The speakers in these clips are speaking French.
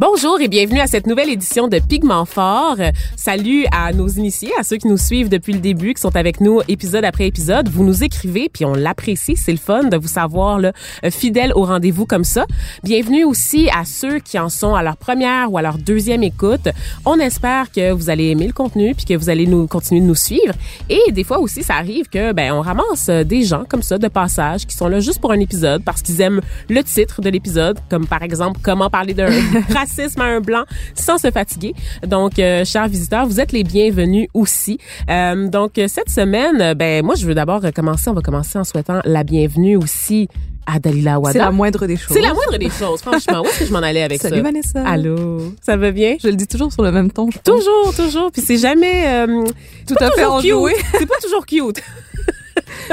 Bonjour et bienvenue à cette nouvelle édition de Pigment Fort. Salut à nos initiés, à ceux qui nous suivent depuis le début, qui sont avec nous épisode après épisode. Vous nous écrivez, puis on l'apprécie. C'est le fun de vous savoir là, fidèle au rendez-vous comme ça. Bienvenue aussi à ceux qui en sont à leur première ou à leur deuxième écoute. On espère que vous allez aimer le contenu puis que vous allez nous continuer de nous suivre. Et des fois aussi, ça arrive que ben on ramasse des gens comme ça de passage qui sont là juste pour un épisode parce qu'ils aiment le titre de l'épisode, comme par exemple comment parler d'un racisme à un blanc sans se fatiguer. Donc, euh, chers visiteurs, vous êtes les bienvenus aussi. Euh, donc, cette semaine, ben moi, je veux d'abord commencer. On va commencer en souhaitant la bienvenue aussi à Dalila Wada. C'est la moindre des choses. C'est la moindre des choses, franchement. Où est-ce que je m'en allais avec Salut ça? Salut Vanessa. Allô? Ça va bien? Je le dis toujours sur le même ton. Toujours, toujours. Puis c'est jamais euh, tout à fait enjoué. C'est pas toujours cute.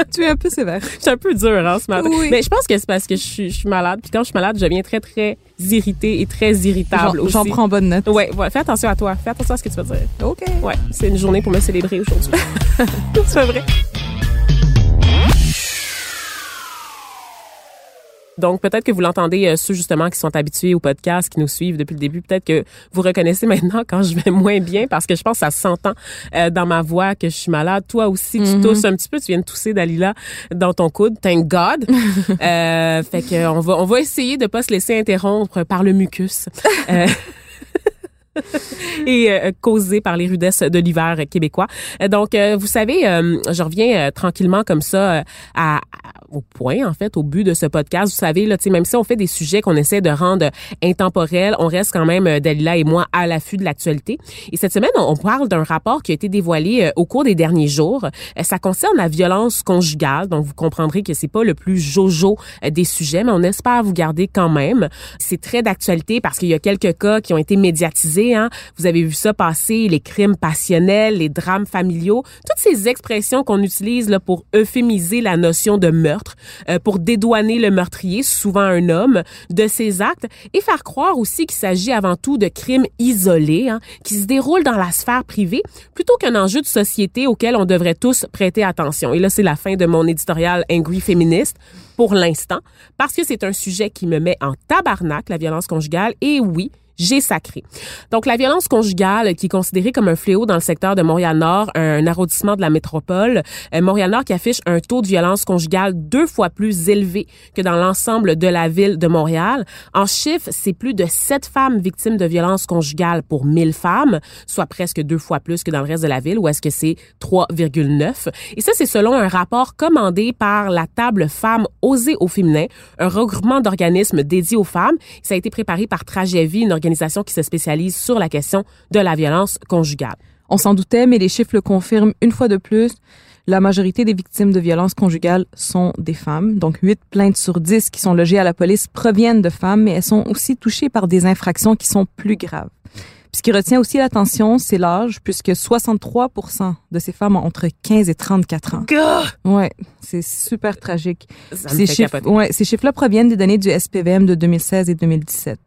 tu es un peu sévère. Je suis un peu dure hein, ce matin. Oui. Mais je pense que c'est parce que je suis, je suis malade. Puis quand je suis malade, je deviens très, très irritée et très irritable. J'en prends bonne note. Ouais, ouais. Fais attention à toi. Fais attention à ce que tu vas dire. OK. Ouais. C'est une journée pour me célébrer aujourd'hui. c'est vrai. Donc, peut-être que vous l'entendez, euh, ceux justement qui sont habitués au podcast, qui nous suivent depuis le début, peut-être que vous reconnaissez maintenant quand je vais moins bien parce que je pense que ça s'entend euh, dans ma voix que je suis malade. Toi aussi, tu Mm-hmm. tousses un petit peu, tu viens de tousser, Dalila, dans ton coude. Thank God. euh, fait que on va, on va essayer de pas se laisser interrompre par le mucus. Et euh, causé par les rudesses de l'hiver québécois. Donc, euh, vous savez, euh, je reviens euh, tranquillement comme ça euh, à, au point, en fait, au but de ce podcast. Vous savez, là, même si on fait des sujets qu'on essaie de rendre intemporels, on reste quand même, Dalila et moi, à l'affût de l'actualité. Et cette semaine, on, parle d'un rapport qui a été dévoilé au cours des derniers jours. Ça concerne la violence conjugale. Donc, vous comprendrez que c'est pas le plus jojo des sujets, mais on espère vous garder quand même. C'est très d'actualité parce qu'il y a quelques cas qui ont été médiatisés Hein? Vous avez vu ça passer, les crimes passionnels, les drames familiaux, toutes ces expressions qu'on utilise pour euphémiser la notion de meurtre, euh, pour dédouaner le meurtrier, souvent un homme, de ses actes et faire croire aussi qu'il s'agit avant tout de crimes isolés, hein, qui se déroulent dans la sphère privée, plutôt qu'un enjeu de société auquel on devrait tous prêter attention. Et là, c'est la fin de mon éditorial Angry Féministe pour l'instant, parce que c'est un sujet qui me met en tabarnak, la violence conjugale, et oui, j'ai sacré. Donc, la violence conjugale, qui est considérée comme un fléau dans le secteur de Montréal-Nord, un arrondissement de la métropole, euh, Montréal-Nord qui affiche un taux de violence conjugale deux fois plus élevé que dans l'ensemble de la ville de Montréal. En chiffres, c'est plus de sept femmes victimes de violence conjugale pour 1000 femmes, soit presque deux fois plus que dans le reste de la ville, où est-ce que c'est 3,9. Et ça, c'est selon un rapport commandé par la table Femmes osées au féminin, un regroupement d'organismes dédiés aux femmes. Ça a été préparé par Tragévie, une organisation qui se spécialise sur la question de la violence conjugale. On s'en doutait, mais les chiffres le confirment une fois de plus. La majorité des victimes de violences conjugales sont des femmes. Donc, 8 plaintes sur 10 qui sont logées à la police proviennent de femmes, mais elles sont aussi touchées par des infractions qui sont plus graves. Puis ce qui retient aussi l'attention, c'est l'âge, puisque 63 de ces femmes ont entre 15 et 34 ans. Gah! Ouais, c'est super tragique. Ça ces chiffres, ouais, ces chiffres-là proviennent des données du SPVM de 2016 et 2017.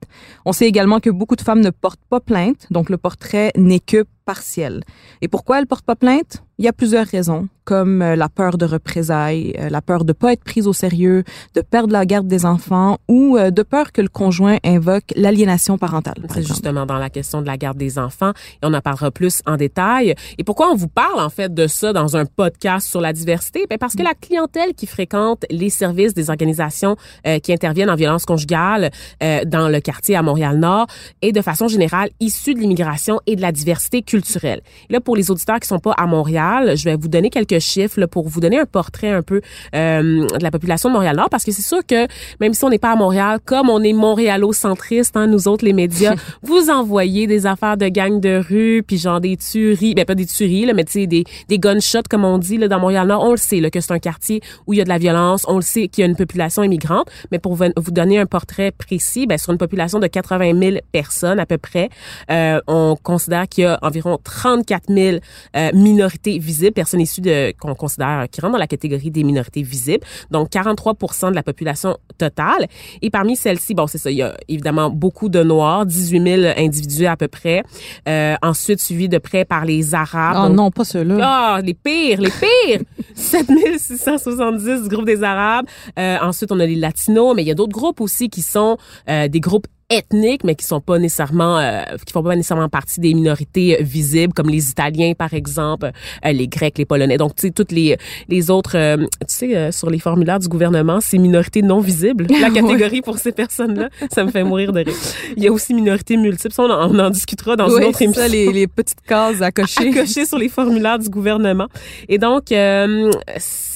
On sait également que beaucoup de femmes ne portent pas plainte, donc le portrait n'est que partiel. Et pourquoi elles portent pas plainte? Il y a plusieurs raisons, comme euh, la peur de représailles, euh, la peur de pas être prise au sérieux, de perdre la garde des enfants ou euh, de peur que le conjoint invoque l'aliénation parentale. par C'est justement dans la question de la garde des enfants et on en parlera plus en détail. Et pourquoi on vous parle en fait de ça dans un podcast sur la diversité? Ben parce que la clientèle qui fréquente les services des organisations euh, qui interviennent en violence conjugale euh, dans le quartier à Montréal-Nord est de façon générale issue de l'immigration et de la diversité culturelle. Et là pour les auditeurs qui sont pas à Montréal, je vais vous donner quelques chiffres là, pour vous donner un portrait un peu euh, de la population de Montréal-Nord parce que c'est sûr que même si on n'est pas à Montréal, comme on est montréalo-centriste, hein, nous autres les médias, vous envoyez des affaires de gangs de rue, puis genre des tueries, ben pas des tueries, là, mais tu sais des, des gunshots comme on dit là, dans Montréal-Nord, on le sait là, que c'est un quartier où il y a de la violence, on le sait qu'il y a une population immigrante, mais pour vous vous donner un portrait précis, ben, sur une population de 80 000 personnes à peu près, euh, on considère qu'il y a environ 34 000 euh, minorités visibles, personnes issues de qu'on considère qui rentrent dans la catégorie des minorités visibles, donc 43% de la population totale. Et parmi celles-ci, bon c'est ça, il y a évidemment beaucoup de noirs, 18 000 individus à peu près. Euh, ensuite suivi de près par les arabes. Oh donc non, pas ceux-là. ah, les pires, les pires! 7670 du groupe des Arabes. Euh, ensuite, on a les Latinos, mais il y a d'autres groupes aussi qui sont euh, des groupes ethniques, mais qui sont pas nécessairement, euh, qui font pas nécessairement partie des minorités euh, visibles, comme les Italiens, par exemple, euh, les Grecs, les Polonais. Donc, tu sais, toutes les, les autres, euh, tu sais, euh, sur les formulaires du gouvernement, c'est minorités non visibles. La Ouais. catégorie pour ces personnes-là, ça me fait mourir de rire. Il y a aussi minorités multiples. Ça, on en, on en discutera dans Ouais, une autre c'est émission ça, les, les petites cases à cocher. à cocher sur les formulaires du gouvernement. Et donc, euh,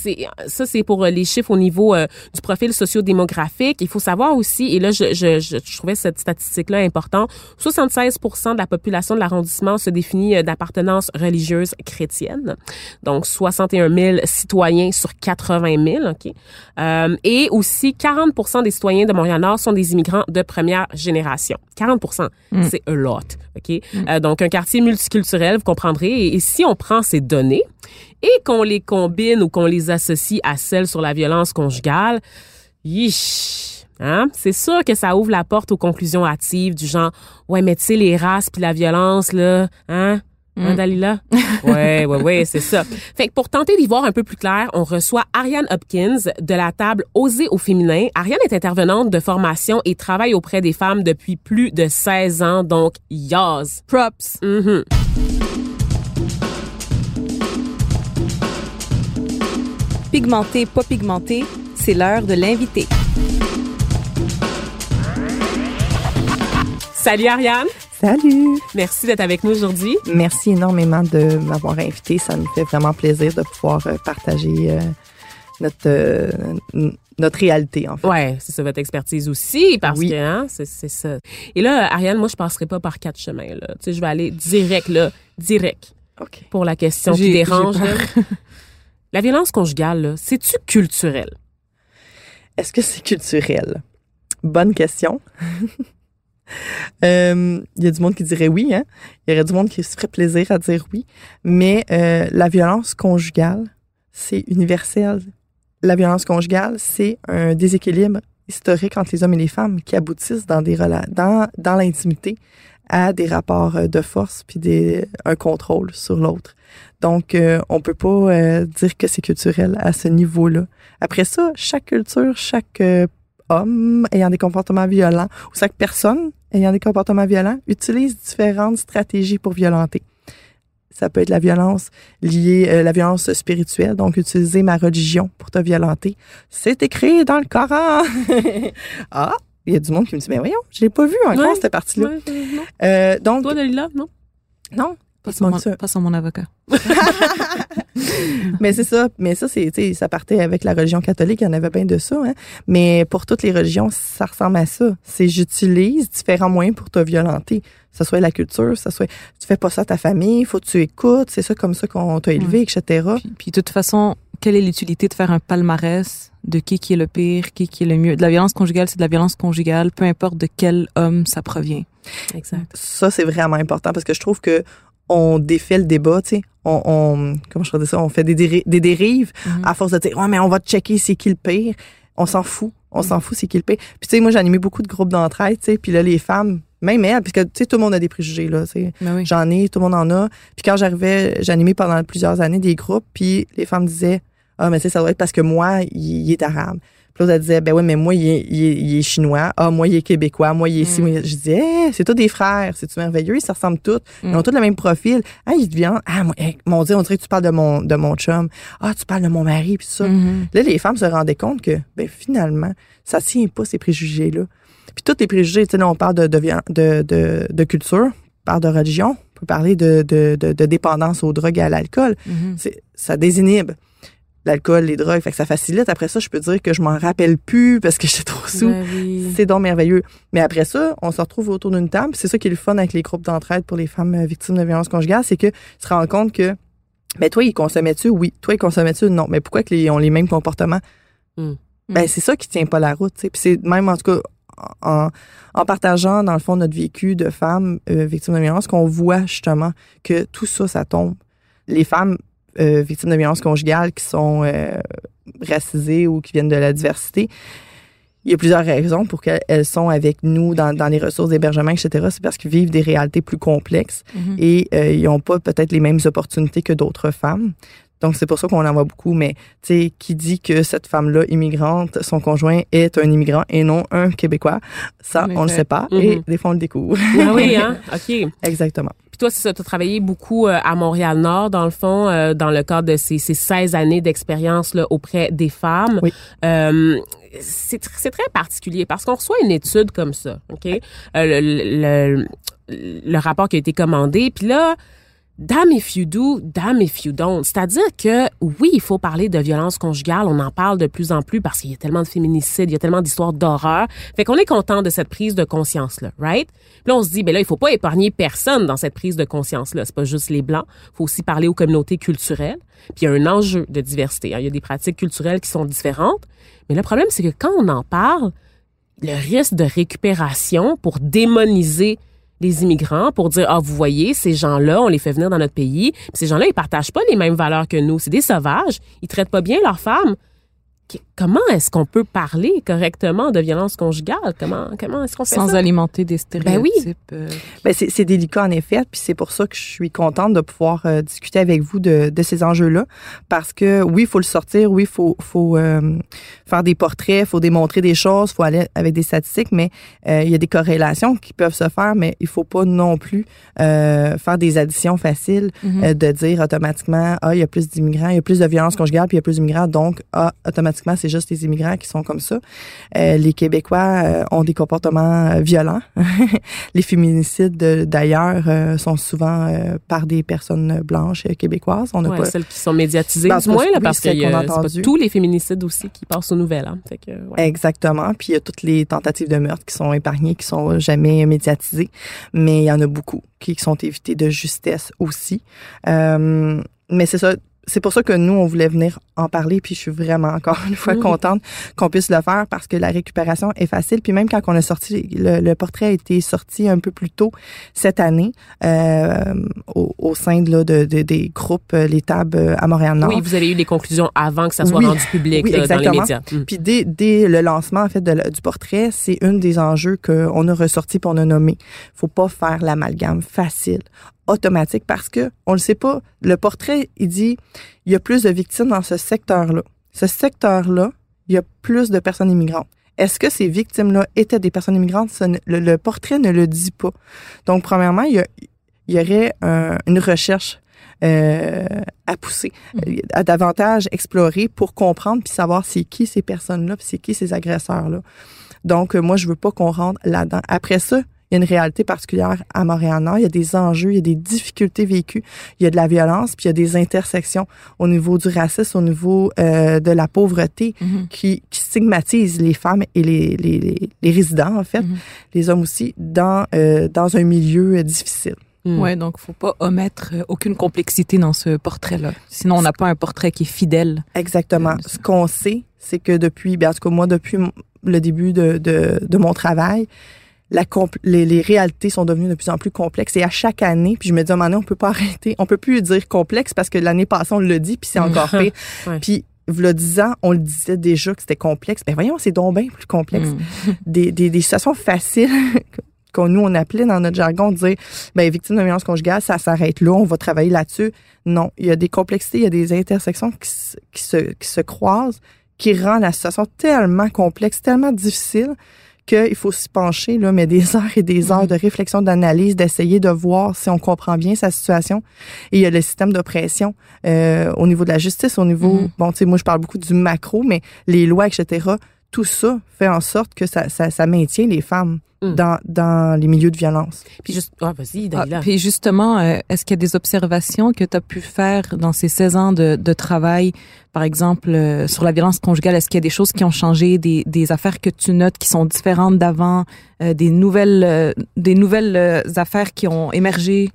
c'est ça, c'est pour euh, les chiffres au niveau euh, du profil sociodémographique. Il faut savoir aussi, et là, je, je, je, je trouvais cette statistique-là importante, 76% de la population de l'arrondissement se définit euh, d'appartenance religieuse chrétienne. Donc, 61 000 citoyens sur 80 000, OK? Euh, et aussi, 40% des citoyens de Montréal-Nord sont des immigrants de première génération. 40% c'est a lot, OK? Euh, donc, un quartier multiculturel, vous comprendrez. Et, et si on prend ces données et qu'on les combine ou qu'on les associe à celles sur la violence conjugale, yish, hein? C'est sûr que ça ouvre la porte aux conclusions hâtives du genre, ouais, mais tu sais, les races puis la violence, là, hein? Hein, Dalila? Ouais, ouais, ouais, c'est ça. Fait que pour tenter d'y voir un peu plus clair, on reçoit Ariane Hopkins de la table Oser au féminin. Ariane est intervenante de formation et travaille auprès des femmes depuis plus de 16 ans, donc yaz. Props. Mhm. Pigmenté, pas pigmenté, c'est l'heure de l'invité. Salut Ariane, Salut! merci d'être avec nous aujourd'hui. Merci énormément de m'avoir invité. Ça nous fait vraiment plaisir de pouvoir euh, partager euh, notre, euh, notre réalité, en fait. Ouais, c'est ça votre expertise aussi parce Oui. que hein, c'est c'est ça. Et là Ariane, moi je passerai pas par quatre chemins là. Tu sais, je vais aller direct là, direct OK. pour la question qui dérange. La violence conjugale, c'est-tu culturel? Est-ce que c'est culturel? Bonne question. Euh, Il y a du monde qui dirait oui, hein? Il y aurait du monde qui se ferait plaisir à dire oui. Mais euh, la violence conjugale, c'est universel. La violence conjugale, c'est un déséquilibre historique entre les hommes et les femmes qui aboutissent dans des dans l'intimité à des rapports euh, de force puis des, un contrôle sur l'autre. Donc, euh, on peut pas euh, dire que c'est culturel à ce niveau-là. Après ça, chaque culture, chaque euh, homme ayant des comportements violents ou chaque personne ayant des comportements violents utilise différentes stratégies pour violenter. Ça peut être la violence liée, euh, la violence spirituelle, donc utiliser ma religion pour te violenter. C'est écrit dans le Coran. ah, il y a du monde qui me dit, mais voyons, je l'ai pas vu encore Ouais. cette partie-là. Ouais, euh, non. Donc, Toi Dalila, non? non, il manque mon, ça. passe mon avocat. mais c'est ça, mais ça c'est, ça partait avec la religion catholique, il y en avait bien de ça, hein. Mais pour toutes les religions, ça ressemble à ça. C'est j'utilise différents moyens pour te violenter. Que ce soit la culture, ça soit tu fais pas ça à ta famille, faut que tu écoutes, c'est ça comme ça qu'on t'a élevé, etc. Puis, puis de toute façon, quelle est l'utilité de faire un palmarès de qui qui est le pire, qui qui est le mieux? De la violence conjugale, c'est de la violence conjugale, peu importe de quel homme ça provient. Exact. Ça c'est vraiment important parce que je trouve que on défait le débat, tu sais. On, on comment je ça, on fait des, déri- des dérives Mhm. à force de dire ouais mais on va checker c'est qui le pire. On s'en fout, on s'en fout c'est qui le pire. Puis tu sais moi j'ai animé beaucoup de groupes d'entraide, tu sais, puis là les femmes Même elle, puisque tu sais, tout le monde a des préjugés, là. tu sais. Ben oui. J'en ai, tout le monde en a. Puis quand j'arrivais, j'animais pendant plusieurs années des groupes, puis les femmes disaient Ah, mais tu sais, ça doit être parce que moi, il, il est arabe. Puis l'autre, elle disait Ben oui, mais moi, il est, il est- il est chinois. Ah, moi, il est québécois. Moi, il est ici. Mm. Je disais Hey, c'est tous des frères. C'est-tu merveilleux? Ils se ressemblent tous. Ils Mm. ont tous le même profil. Ah, ils deviennent Ah, moi, hey, mon Dieu, on dirait que tu parles de mon, de mon chum. Ah, tu parles de mon mari, puis ça. Mhm. Là, les femmes se rendaient compte que, ben, finalement, ça tient pas, ces préjugés-là. Puis tous les préjugés, tu sais, là, on parle de, de, de, de, de culture, on parle de religion, on peut parler de, de, de, de dépendance aux drogues et à l'alcool. Mhm. C'est, ça désinhibe l'alcool, les drogues. Fait que ça facilite. Après ça, je peux dire que je m'en rappelle plus parce que j'étais trop sous. Ben oui. C'est donc merveilleux. Mais après ça, on se retrouve autour d'une table. C'est ça qui est le fun avec les groupes d'entraide pour les femmes euh, victimes de violences conjugales, c'est que se rend compte que, ben toi, ils consommaient-tu? Oui. Toi, ils consommaient-tu? Non. Mais pourquoi qu'ils ont les mêmes comportements? Mm. Ben, c'est ça qui tient pas la route. tu. Puis c'est même, en tout cas, en, en partageant, dans le fond, notre vécu de femmes euh, victimes de violences, qu'on voit justement que tout ça, ça tombe. Les femmes euh, victimes de violences conjugales qui sont euh, racisées ou qui viennent de la diversité, il y a plusieurs raisons pour qu'elles sont avec nous dans, dans les ressources d'hébergement, etc. C'est parce qu'ils vivent des réalités plus complexes Mhm. et euh, ils n'ont pas peut-être les mêmes opportunités que d'autres femmes. Donc, c'est pour ça qu'on en voit beaucoup. Mais, tu sais, qui dit que cette femme-là, immigrante, son conjoint est un immigrant et non un Québécois, ça, on le effet. sait pas. Mhm. Et des fois, on le découvre. Ah oui, hein? OK. Exactement. Puis toi, c'est ça, tu as travaillé beaucoup euh, à Montréal-Nord, dans le fond, euh, dans le cadre de ces, ces 16 années d'expérience là, auprès des femmes. Oui. Euh, c'est tr- c'est très particulier parce qu'on reçoit une étude comme ça, OK? Euh, le, le, le- le rapport qui a été commandé, puis là, damn if you do, damn if you don't. C'est-à-dire que, oui, il faut parler de violence conjugale, on en parle de plus en plus parce qu'il y a tellement de féminicides, il y a tellement d'histoires d'horreur. Fait qu'on est content de cette prise de conscience-là, right? Puis là, on se dit, ben là, il faut pas épargner personne dans cette prise de conscience-là. C'est pas juste les Blancs. faut aussi parler aux communautés culturelles. Puis il y a un enjeu de diversité. hein. Il y a des pratiques culturelles qui sont différentes. Mais le problème, c'est que quand on en parle, le risque de récupération pour démoniser les immigrants pour dire ah vous voyez ces gens-là on les fait venir dans notre pays. Puis ces gens-là ils partagent pas les mêmes valeurs que nous. C'est des sauvages. Ils traitent pas bien leurs femmes comment est-ce qu'on peut parler correctement de violence conjugale? Comment comment est-ce qu'on fait Sans ça? alimenter des Ben oui. stéréotypes. euh, Ben, c'est c'est délicat en effet, puis c'est pour ça que je suis contente de pouvoir euh, discuter avec vous de, de ces enjeux-là, parce que oui, il faut le sortir, oui, il faut, faut euh, faire des portraits, il faut démontrer des choses, il faut aller avec des statistiques, mais euh, il y a des corrélations qui peuvent se faire, mais il faut pas non plus euh, faire des additions faciles, Mhm. euh, de dire automatiquement, ah, il y a plus d'immigrants, il y a plus de violence conjugale, puis il y a plus d'immigrants, donc, ah, automatiquement, c'est juste les immigrants qui sont comme ça. Euh, les Québécois euh, ont des comportements euh, violents. les féminicides de- d'ailleurs sont souvent par des personnes blanches québécoises. On n'a Ouais, pas celles qui sont médiatisées du moins là, parce que a- a c'est pas tous les féminicides aussi qui passent aux nouvelles hein. fait que, ouais. Exactement. Puis il y a toutes les tentatives de meurtre qui sont épargnées, qui sont jamais médiatisées, mais il y en a beaucoup qui sont évitées de justesse aussi. Euh, mais c'est ça. C'est pour ça que nous, on voulait venir en parler, puis je suis vraiment encore une fois contente qu'on puisse le faire parce que la récupération est facile. Puis même quand on a sorti, le, le portrait a été sorti un peu plus tôt cette année euh, au, au sein de, là, de, de- des groupes, euh, les tables euh, à Montréal-Nord. oui vous avez eu des conclusions avant que ça soit Oui. rendu public Oui, là, dans les exactement. médias Mm. Puis dès, dès le lancement en fait de du portrait, c'est une des enjeux qu'on a ressorti pour on a nommé. Faut pas faire l'amalgame facile, automatique, parce que on le sait pas. Le portrait, il dit, il y a plus de victimes dans ce secteur-là. Ce secteur-là, il y a plus de personnes immigrantes. Est-ce que ces victimes-là étaient des personnes immigrantes? Le, le portrait ne le dit pas. Donc, premièrement, il y, a- il y aurait un- une recherche euh, à pousser, euh, à davantage explorer pour comprendre puis savoir c'est qui ces personnes-là, puis c'est qui ces agresseurs-là. Donc, moi, je veux pas qu'on rentre là-dedans. Après ça, il y a une réalité particulière à Montréal-Nord. Il y a des enjeux, il y a des difficultés vécues, il y a de la violence, puis il y a des intersections au niveau du racisme, au niveau euh, de la pauvreté Mhm. qui, qui stigmatisent les femmes et les, les, les, les résidents, en fait, Mhm. les hommes aussi, dans, euh, dans un milieu euh, difficile. Mm. Ouais, donc faut pas omettre euh, aucune complexité dans ce portrait-là. Sinon, on n'a pas un portrait qui est fidèle. Exactement. Euh, Ce qu'on sait, c'est que depuis, bien, en tout cas, moi, depuis le début de, de, de mon travail, la les, les réalités sont devenues de plus en plus complexes. Et à chaque année, puis je me dis, à un moment donné, on peut pas arrêter. On peut plus dire complexe parce que l'année passée, on l'a dit, puis c'est encore pire. Ouais. Puis, le 10 ans, on le disait déjà que c'était complexe. Ben voyons, c'est donc bien plus complexe. Mm. Des, des, des situations faciles qu'on nous, on appelait dans notre jargon, dire, ben, victime de violence conjugale, ça s'arrête là, on va travailler là-dessus. Non, il y a des complexités, il y a des intersections qui, se- qui se, qui se croisent, qui rend la situation tellement complexe, tellement difficile qu'il faut s'y pencher, là, mais des heures et des heures de réflexion, d'analyse, d'essayer de voir si on comprend bien sa situation. Et il y a le système d'oppression euh, au niveau de la justice, au niveau, Mhm. bon, tu sais, moi, je parle beaucoup du macro, mais les lois, etc., tout ça fait en sorte que ça, ça, ça maintient les femmes Mhm. dans, dans les milieux de violence. Puis juste, ah, vas-y, Ah, puis justement, euh, est-ce qu'il y a des observations que tu as pu faire dans ces 16 ans de, de travail, par exemple, euh, sur la violence conjugale? Est-ce qu'il y a des choses qui ont changé, des, des affaires que tu notes qui sont différentes d'avant, euh, des nouvelles, euh, des nouvelles affaires qui ont émergé?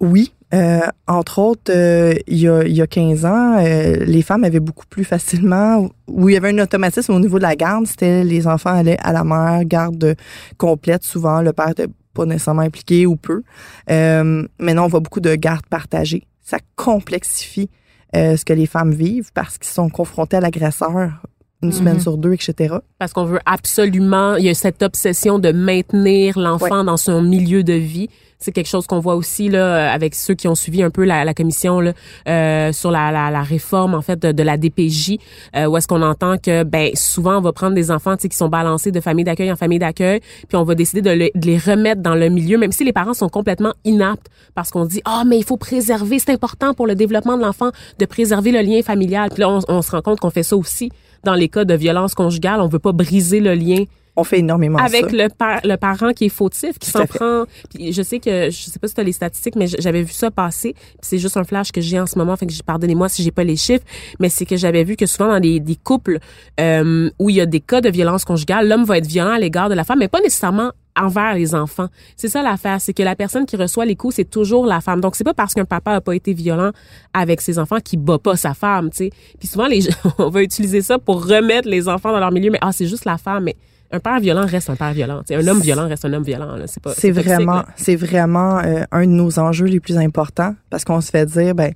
Oui. Euh, entre autres, euh, il, y a, il y a 15 ans, euh, les femmes avaient beaucoup plus facilement, où il y avait un automatisme au niveau de la garde, c'était les enfants allaient à la mère, garde complète souvent, le père n'était pas nécessairement impliqué ou peu. Euh, maintenant, on voit beaucoup de gardes partagées. Ça complexifie euh, ce que les femmes vivent parce qu'ils sont confrontés à l'agresseur une semaine Mhm. sur deux, etc. Parce qu'on veut absolument, il y a cette obsession de maintenir l'enfant dans son milieu de vie. C'est quelque chose qu'on voit aussi là avec ceux qui ont suivi un peu la, la commission là, euh, sur la, la, la réforme en fait de, de la DPJ, euh, où est-ce qu'on entend que ben souvent on va prendre des enfants qui sont balancés de famille d'accueil en famille d'accueil, puis on va décider de, le- de les remettre dans le milieu, même si les parents sont complètement inaptes, parce qu'on dit ah mais il faut préserver, c'est important pour le développement de l'enfant de préserver le lien familial. Puis là on, on se rend compte qu'on fait ça aussi dans les cas de violence conjugale, on veut pas briser le lien On fait énormément avec ça. le, par- le parent qui est fautif, qui s'en prend. Puis je sais que je sais pas si tu as les statistiques, mais j'avais vu ça passer. C'est juste un flash que j'ai en ce moment, fait que pardonnez-moi si j'ai pas les chiffres, mais c'est que j'avais vu que souvent dans des, des couples euh, où il y a des cas de violence conjugale, l'homme va être violent à l'égard de la femme, mais pas nécessairement envers les enfants. C'est ça l'affaire, c'est que la personne qui reçoit les coups, c'est toujours la femme. Donc c'est pas parce qu'un papa a pas été violent avec ses enfants qu'il bat pas sa femme, tu sais. Puis souvent les gens, on va utiliser ça pour remettre les enfants dans leur milieu, mais ah c'est juste la femme, mais un père violent reste un père violent. un homme violent reste un homme violent. C'est pas. C'est vraiment, c'est vraiment euh, un de nos enjeux les plus importants parce qu'on se fait dire, ben,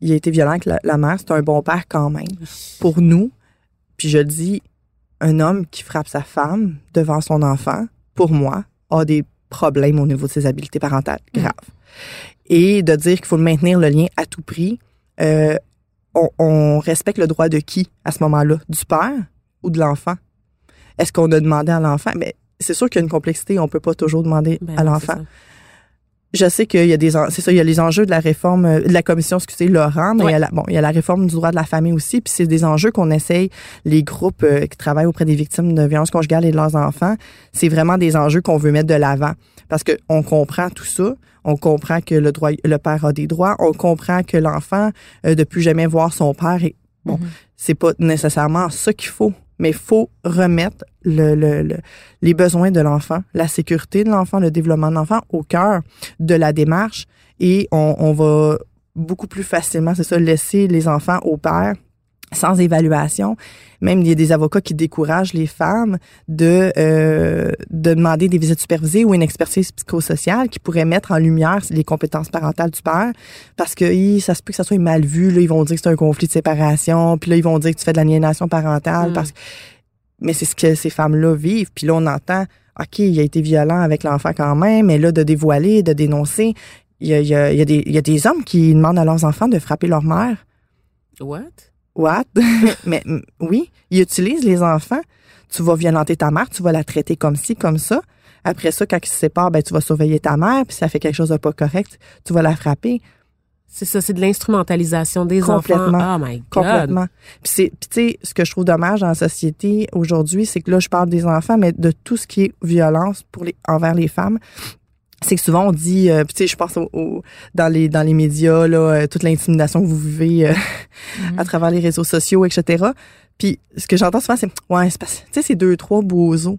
il a été violent avec la, la mère, c'est un bon père quand même. Pour nous, puis je dis, un homme qui frappe sa femme devant son enfant, pour moi, a des problèmes au niveau de ses habiletés parentales graves. Et de dire qu'il faut maintenir le lien à tout prix, euh, on, on respecte le droit de qui à ce moment-là? Du père ou de l'enfant? Est-ce qu'on a demandé à l'enfant? Mais c'est sûr qu'il y a une complexité, on peut pas toujours demander Ben à l'enfant. Je sais qu'il y a des c'est ça, il y a les enjeux de la réforme euh, de la commission, excusez, Laurent, mais il y a la, bon, il y a la réforme du droit de la famille aussi, puis c'est des enjeux qu'on essaye les groupes euh, qui travaillent auprès des victimes de violences conjugales et de leurs enfants, c'est vraiment des enjeux qu'on veut mettre de l'avant. Parce que on comprend tout ça, on comprend que le droit le père a des droits, on comprend que l'enfant euh, de plus jamais voir son père et bon, Mhm. c'est pas nécessairement ça qu'il faut, mais il faut remettre le, le- le- les besoins de l'enfant, la sécurité de l'enfant, le développement de l'enfant au cœur de la démarche. Et on, on va beaucoup plus facilement, c'est ça, laisser les enfants au père sans évaluation. Même il y a des avocats qui découragent les femmes de euh, de demander des visites supervisées ou une expertise psychosociale qui pourrait mettre en lumière les compétences parentales du père parce que hi, ça se peut que ça soit mal vu là ils vont dire que c'est un conflit de séparation puis là ils vont dire que tu fais de l'aliénation parentale Mm. parce que mais c'est ce que ces femmes-là vivent puis là on entend OK, il a été violent avec l'enfant quand même, mais là, de dévoiler, de dénoncer, il y a, il y a- il y a des, il y a des hommes qui demandent à leurs enfants de frapper leur mère. What? What? mais oui, ils utilisent les enfants. Tu vas violenter ta mère, tu vas la traiter comme ci, comme ça. Après ça, quand ils se séparent, ben, tu vas surveiller ta mère, puis ça fait quelque chose de pas correct, tu vas la frapper. C'est ça, c'est de l'instrumentalisation des Complètement. enfants. Oh my God. Complètement. Puis c'est, puis tu sais, ce que je trouve dommage dans la société aujourd'hui, c'est que là, je parle des enfants, mais de tout ce qui est violence pour les, envers les femmes. C'est que souvent on dit, euh, puis tu sais, je pense au, au- dans les dans les médias là, euh, toute l'intimidation que vous vivez euh, à travers les réseaux sociaux, etc. Puis ce que j'entends souvent, c'est ouais, c'est parce, tu sais, c'est deux trois bozos.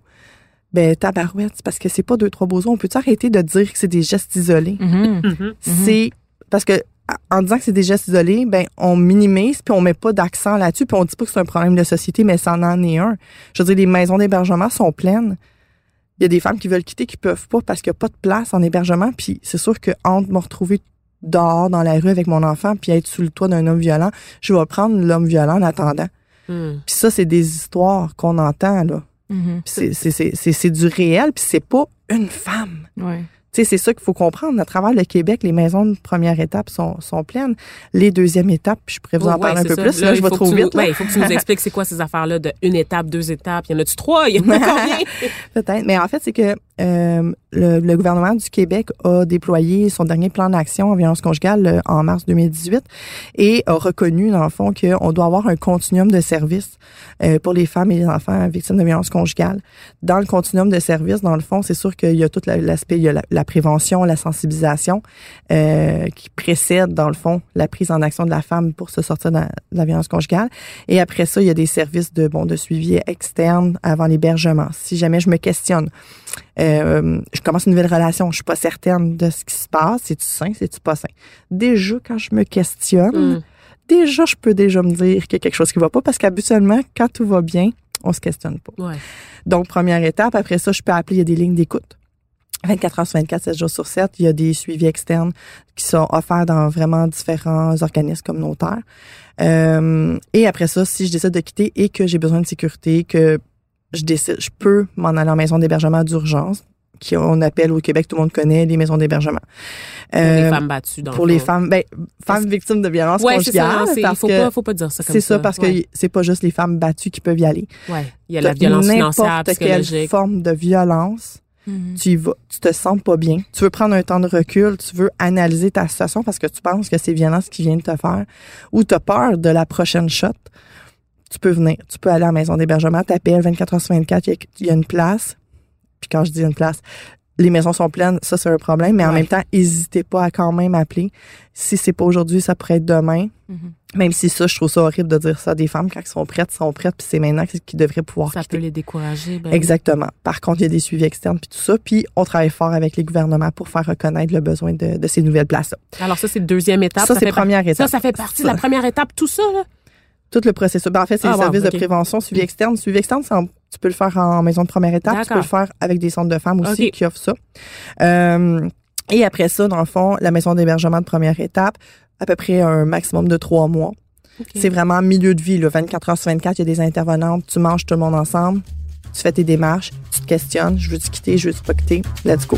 Ben tabarouette, c'est parce que c'est pas deux trois bozos. On peut arrêter de dire que c'est des gestes isolés? Mhm. Mhm. c'est parce que en disant que c'est des gestes isolés, ben on minimise puis on met pas d'accent là-dessus puis on dit pas que c'est un problème de société mais ça en est un. Je veux dire les maisons d'hébergement sont pleines. Il y a des femmes qui veulent quitter qui peuvent pas parce qu'il y a pas de place en hébergement puis c'est sûr que entre me retrouver dehors dans la rue avec mon enfant puis être sous le toit d'un homme violent, je vais prendre l'homme violent en attendant. Hmm. Puis ça c'est des histoires qu'on entend là. Puis c'est c'est c'est c'est c'est du réel puis c'est pas une femme. Ouais. Tu sais, c'est ça qu'il faut comprendre. À travers le Québec, les maisons de première étape sont, sont pleines. Les deuxièmes étapes, je pourrais vous en Ouais, parler un peu ça. plus. Là, je vais trop vite. ouais, il faut que tu nous expliques c'est quoi ces affaires-là de une étape, deux étapes. Il y en a-tu trois? Il y en a combien? Peut-être. Mais en fait, c'est que euh, le, le gouvernement du Québec a déployé son dernier plan d'action en violence conjugale en mars 2018 et a reconnu, dans le fond, qu'on doit avoir un continuum de services euh, pour les femmes et les enfants victimes de violence conjugale. Dans le continuum de services, dans le fond, c'est sûr qu'il y a tout la- l'aspect, il y a la, la prévention, la sensibilisation euh, qui précède, dans le fond, la prise en action de la femme pour se sortir de la, de la violence conjugale. Et après ça, il y a des services de bon de suivi externe avant l'hébergement. Si jamais je me questionne, euh, je commence une nouvelle relation, je suis pas certaine de ce qui se passe, c'est-tu sain, c'est-tu pas sain? Déjà, quand je me questionne, Mm. déjà, je peux déjà me dire qu'il y a quelque chose qui va pas parce qu'habituellement, quand tout va bien, on se questionne pas. Ouais. Donc, première étape. Après ça, je peux appeler, il y a des lignes d'écoute. 24 heures sur 24, 7 jours sur 7. Il y a des suivis externes qui sont offerts dans vraiment différents organismes communautaires. Euh, et après ça, si je décide de quitter et que j'ai besoin de sécurité, que je décide, je peux m'en aller en maison d'hébergement d'urgence, qui on appelle au Québec, tout le monde connaît les maisons d'hébergement. Pour les Euh, femmes battues, dans le pour les femmes, ben, femmes victimes de violences Ouais, c'est ça. non, faut que pas, faut pas dire ça comme ça. c'est ça, parce Ouais. que c'est pas juste les femmes battues qui peuvent y aller. Ouais. Il y a la violence financière, N'importe quelle psychologique. forme de violence, Mhm. tu y vas, tu te sens pas bien. Tu veux prendre un temps de recul, tu veux analyser ta situation parce que tu penses que c'est violent ce qui vient de te faire ou tu as peur de la prochaine shot. Tu peux venir, tu peux aller à la maison d'hébergement, t'appelles 24 heures sur 24, il y a- une place. Puis quand je dis une place, les maisons sont pleines, ça c'est un problème, mais en même temps, n'hésitez pas à quand même appeler. Si c'est pas aujourd'hui, ça pourrait être demain. Mhm. Même si ça, je trouve ça horrible de dire ça. Des femmes, quand elles sont prêtes, sont prêtes, puis c'est maintenant qu'ils devraient pouvoir Ça quitter. peut les décourager. ben, Exactement. Par contre, il y a des suivis externes puis tout ça. Puis on travaille fort avec les gouvernements pour faire reconnaître le besoin de, de ces nouvelles places-là. Alors ça, c'est la deuxième étape. Ça, c'est fait par- première étape. Ça, ça fait partie de la première étape, tout ça, là? Tout le processus. Ben, en fait, c'est Ah, les wow, services ok. de prévention, suivi externe. Suivi externe, en- tu peux le faire en maison de première étape. Tu peux le faire avec des centres de femmes aussi qui offrent ça. Euh, et après ça, dans le fond, la maison d'hébergement de première étape, à peu près un maximum de trois mois. C'est vraiment milieu de vie, là, 24 heures sur 24. Il y a des intervenantes, tu manges tout le monde ensemble, tu fais tes démarches, tu te questionnes, je veux-tu quitter, je veux-tu pas quitter, let's go.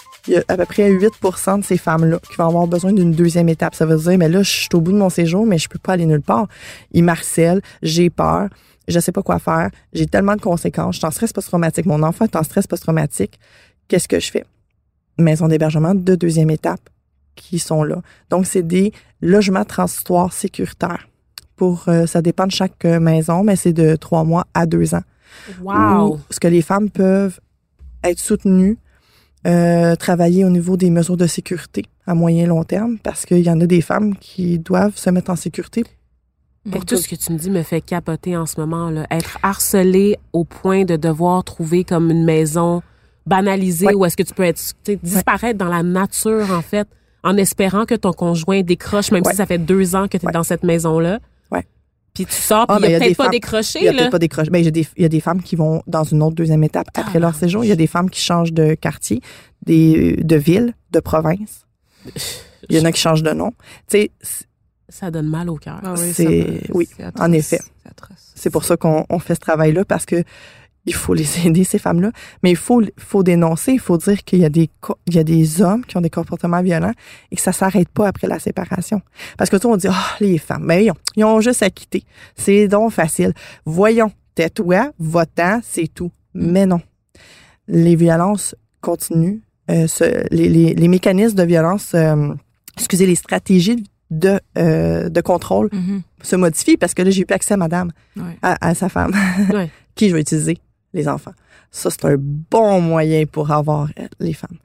il y a à peu près 8% de ces femmes-là qui vont avoir besoin d'une deuxième étape. Ça veut dire, mais là, je suis au bout de mon séjour, mais je peux pas aller nulle part. Ils m'harcèlent, j'ai peur, je sais pas quoi faire, j'ai tellement de conséquences, je suis en stress post-traumatique, mon enfant est en stress post-traumatique. Qu'est-ce que je fais? Maison d'hébergement de deuxième étape qui sont là. Donc, c'est des logements transitoires sécuritaires. Pour, euh, ça dépend de chaque euh, maison, mais c'est de trois mois à deux ans. Wow. Où ce que les femmes peuvent être soutenues, euh, travailler au niveau des mesures de sécurité à moyen long terme, parce qu'il y en a des femmes qui doivent se mettre en sécurité. Pour tout ce que tu me dis me fait capoter en ce moment. Là. Être harcelé au point de devoir trouver comme une maison banalisée Ouais. où est-ce que tu peux être disparaître dans la nature en fait en espérant que ton conjoint décroche même Ouais. si ça fait deux ans que tu es dans cette maison là. Ouais. Puis tu sors puis Ah, il ben, y il y a a peut-être des pas décroché Il y a peut-être pas décroché. Ben, il y a des, il y a des femmes qui vont dans une autre deuxième étape après leur séjour. Il y a des femmes qui changent de quartier, des, de ville, de province. Il y en a qui changent de nom. Tu sais, Ça donne mal au cœur. Ah oui, C'est- ça peut- oui, c'est atroce. en effet. C'est atroce. c'est pour ça qu'on on fait ce travail-là parce que il faut les aider ces femmes-là, mais il faut faut dénoncer, il faut dire qu'il y a des il y a des hommes qui ont des comportements violents et que ça s'arrête pas après la séparation. Parce que sais, on dit ah les femmes, ben voyons, ils ont juste à quitter. C'est donc facile. Voyons, tais-toi, va-t'en, c'est tout. Mais non. Les violences continuent, euh, les, les, les mécanismes de violence euh, excusez les stratégies de euh, de contrôle Mhm. se modifient parce que là j'ai plus accès à madame Ouais. à, à sa femme. Ouais. qui je vais utiliser? Les enfants. Ça, c'est un bon moyen pour avoir euh, les femmes.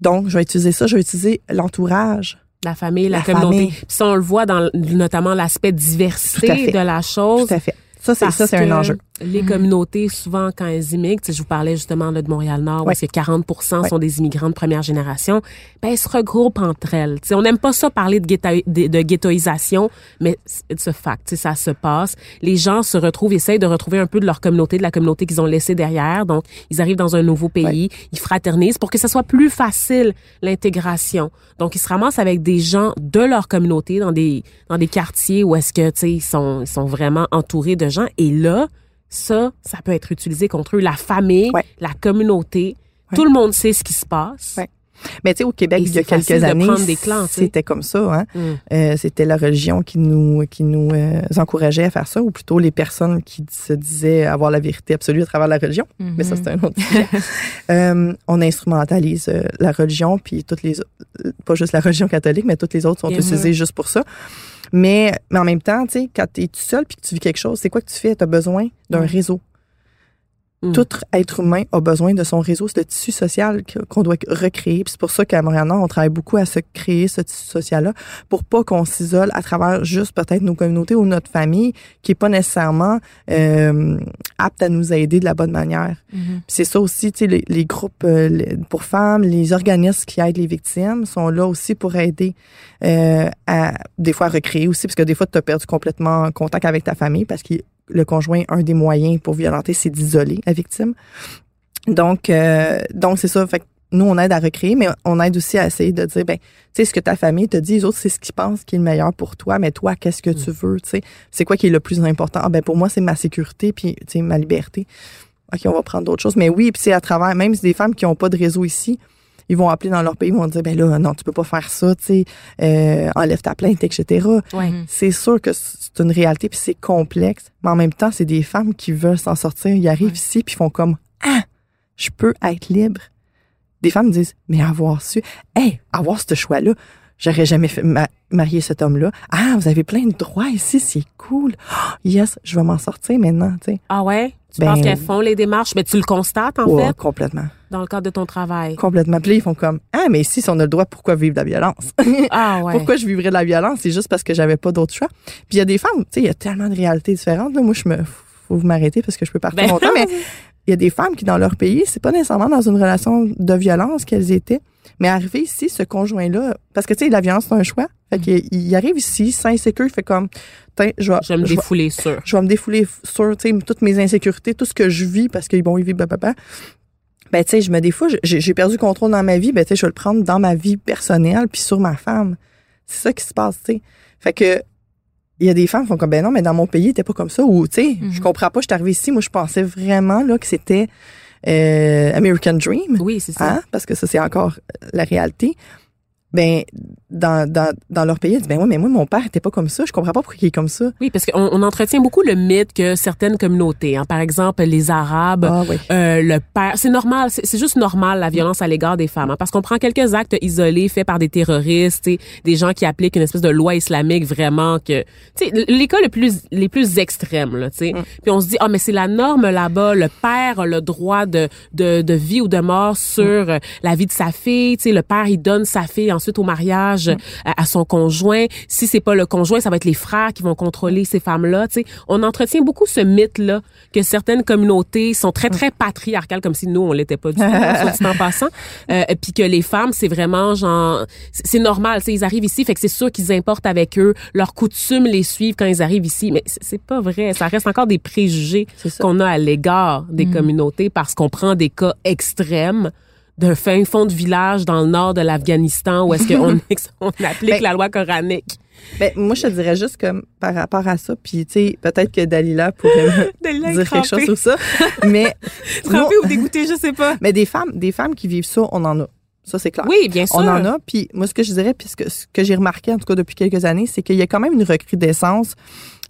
Donc, je vais utiliser ça. Je vais utiliser l'entourage. La famille, la, La communauté. famille. Puis ça on le voit dans notamment l'aspect diversité de la chose. Tout à fait. Ça, c'est ça, c'est un enjeu. Les communautés, souvent, quand elles immigrent, tu sais, je vous parlais justement là, de Montréal-Nord, où Ouais. est-ce que 40 Ouais. sont des immigrants de première génération, ben, elles se regroupent entre elles. Tu sais, on n'aime pas ça parler de, ghetto- de, de ghettoisation, mais c'est un fact, tu sais, ça se passe. Les gens se retrouvent, essayent de retrouver un peu de leur communauté, de la communauté qu'ils ont laissée derrière. Donc, ils arrivent dans un nouveau pays, ils fraternisent pour que ce soit plus facile l'intégration. Donc, ils se ramassent avec des gens de leur communauté dans des dans des quartiers où est-ce que tu sais ils sont ils sont vraiment entourés de gens et là ça ça peut être utilisé contre eux la famille, Ouais. la communauté, Ouais. tout le monde sait ce qui se passe. Ouais. Mais tu sais, au Québec, Et il y a quelques années, c'était comme ça. Hein? Mm. Euh, c'était la religion qui nous qui nous euh, encourageait à faire ça, ou plutôt les personnes qui se disaient avoir la vérité absolue à travers la religion. Mais ça, c'est un autre sujet. Euh, on instrumentalise euh, la religion, puis toutes les autres- pas juste la religion catholique, mais toutes les autres sont utilisées juste pour ça. Mais, mais en même temps, tu sais, quand tu es tout seul puis que tu vis quelque chose, c'est quoi que tu fais? Tu as besoin d'un Ouais. réseau. Mm. Tout être humain a besoin de son réseau, ce tissu social qu'on doit recréer. C'est pour ça qu'à Montréal-Nord, on travaille beaucoup à se créer ce tissu social-là pour pas qu'on s'isole à travers juste peut-être nos communautés ou notre famille qui est pas nécessairement euh, apte à nous aider de la bonne manière. Mhm. Puis c'est ça aussi, tu sais, les, les groupes euh, pour femmes, les organismes qui aident les victimes sont là aussi pour aider euh, à des fois à recréer aussi, parce que des fois tu as perdu complètement contact avec ta famille parce que le conjoint, un des moyens pour violenter, c'est d'isoler la victime. Donc, euh, donc c'est ça. Fait que nous, on aide à recréer, mais on aide aussi à essayer de dire, ben, tu sais, ce que ta famille te dit, les autres, c'est ce qu'ils pensent qui est le meilleur pour toi, mais toi, qu'est-ce que tu veux, tu sais? C'est quoi qui est le plus important? Ah, ben, pour moi, c'est ma sécurité, puis, tu sais, ma liberté. OK, on va prendre d'autres choses. Mais oui, puis c'est à travers, même si des femmes qui n'ont pas de réseau ici, ils vont appeler dans leur pays, ils vont dire, ben là, non, tu peux pas faire ça, tu sais, euh, enlève ta plainte, etc. Ouais. C'est sûr que c'est une réalité, puis c'est complexe, mais en même temps, c'est des femmes qui veulent s'en sortir. Ils arrivent Ouais. ici, puis ils font comme, ah, je peux être libre. Des femmes disent, mais avoir su, hey, avoir ce choix-là, j'aurais jamais fait ma- marier cet homme-là. Ah, vous avez plein de droits ici, c'est cool. Oh, yes, je vais m'en sortir maintenant, tu sais. Ah ouais, tu Ben, penses qu'elles font les démarches, mais tu le constates en Ouais, fait? complètement. dans le cadre de ton travail. Complètement. Puis là, ils font comme, ah, mais ici, si on a le droit, pourquoi vivre de la violence? Ah ouais. Pourquoi je vivrais de la violence? C'est juste parce que j'avais pas d'autre choix. Puis il y a des femmes, tu sais, il y a tellement de réalités différentes. Là. Moi, je me, faut vous m'arrêter parce que je peux partir Ben, longtemps, mais il y a des femmes qui, dans leur pays, c'est pas nécessairement dans une relation de violence qu'elles étaient. Mais arrivé ici, ce conjoint-là, parce que tu sais, la violence, c'est un choix. Fait qu'il il arrive ici, sans insécure, il fait comme, Tiens, je vais, Je vais me défouler sur. je vais me défouler sur tu sais, toutes mes insécurités, tout ce que je vis parce qu'ils vont y vivre papa. Ben tu sais, je me défoule, j'ai j'ai perdu contrôle dans ma vie, ben tu sais, je vais le prendre dans ma vie personnelle puis sur ma femme. C'est ça qui se passe, tu sais. Fait que il y a des femmes qui font comme ben non, mais dans mon pays, t'es pas comme ça ou tu sais, Mhm. je comprends pas, je suis arrivée ici, moi je pensais vraiment là que c'était euh, American Dream. Oui, c'est ça. Hein? Parce que ça, c'est encore la réalité. Ben, dans, dans, dans leur pays, ils disent, ben oui, mais moi, mon père était pas comme ça. Je comprends pas pourquoi il est comme ça. Oui, parce qu'on on entretient beaucoup le mythe que certaines communautés, hein, par exemple les Arabes, Ah oui. euh, le père, c'est normal, c'est juste normal la violence à l'égard des femmes, hein, parce qu'on prend quelques actes isolés faits par des terroristes, des gens qui appliquent une espèce de loi islamique vraiment que, tu sais, les cas les plus les plus extrêmes là, tu sais, puis on se dit ah mais c'est la norme là-bas, le père a le droit de de, de vie ou de mort sur euh, la vie de sa fille, tu sais, le père il donne sa fille ensuite au mariage euh, à, à son conjoint, si c'est pas le conjoint, ça va être les frères qui vont contrôler ces femmes-là, tu sais, on entretient beaucoup ce mythe là que certaines communautés sont très très patriarcales comme si nous on l'était pas du tout soit dit en passant. Euh, puis que les femmes c'est vraiment genre c'est normal tu sais ils arrivent ici fait que c'est sûr qu'ils importent avec eux. Leurs coutumes les suivent quand ils arrivent ici. Mais c'est pas vrai. Ça reste encore des préjugés qu'on a à l'égard des communautés parce qu'on prend des cas extrêmes d'un fin fond de village dans le nord de l'Afghanistan où est-ce qu'on on applique Ben, la loi coranique Ben, moi, je te dirais juste comme par rapport à ça, puis tu sais, peut-être que Dalila pourrait Dalila dire quelque chose sur ça, mais nous- ou dégoûtée je sais pas mais des femmes, des femmes qui vivent ça, on en a. Ça, c'est clair. oui bien sûr On en a, puis moi, ce que je dirais, puis ce que, que j'ai remarqué, en tout cas depuis quelques années, c'est qu'il y a quand même une recrudescence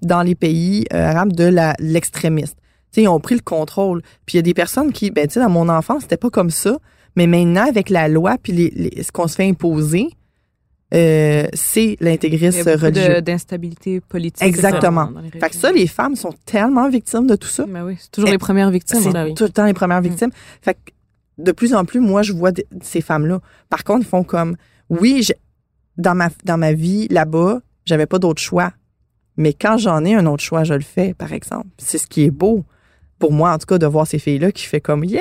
dans les pays euh, arabes de l'extrémiste. Tu sais, ils ont pris le contrôle. Puis il y a des personnes qui, ben, tu sais, dans mon enfance, c'était pas comme ça. Mais maintenant, avec la loi, puis les, les- ce qu'on se fait imposer, euh, c'est l'intégrisme religieux. d'instabilité politique. Exactement. les Fait que ça, les femmes sont tellement victimes de tout ça. Ben oui, c'est toujours Eh, les premières victimes. C'est oui. tout le temps les premières victimes. Fait que de plus en plus, moi, je vois de- ces femmes-là. Par contre, ils font comme, oui, je- dans ma dans ma vie là-bas, j'avais pas d'autre choix. Mais quand j'en ai un autre choix, je le fais, par exemple. C'est ce qui est beau. Pour moi, en tout cas, de voir ces filles-là qui fait comme, yeah,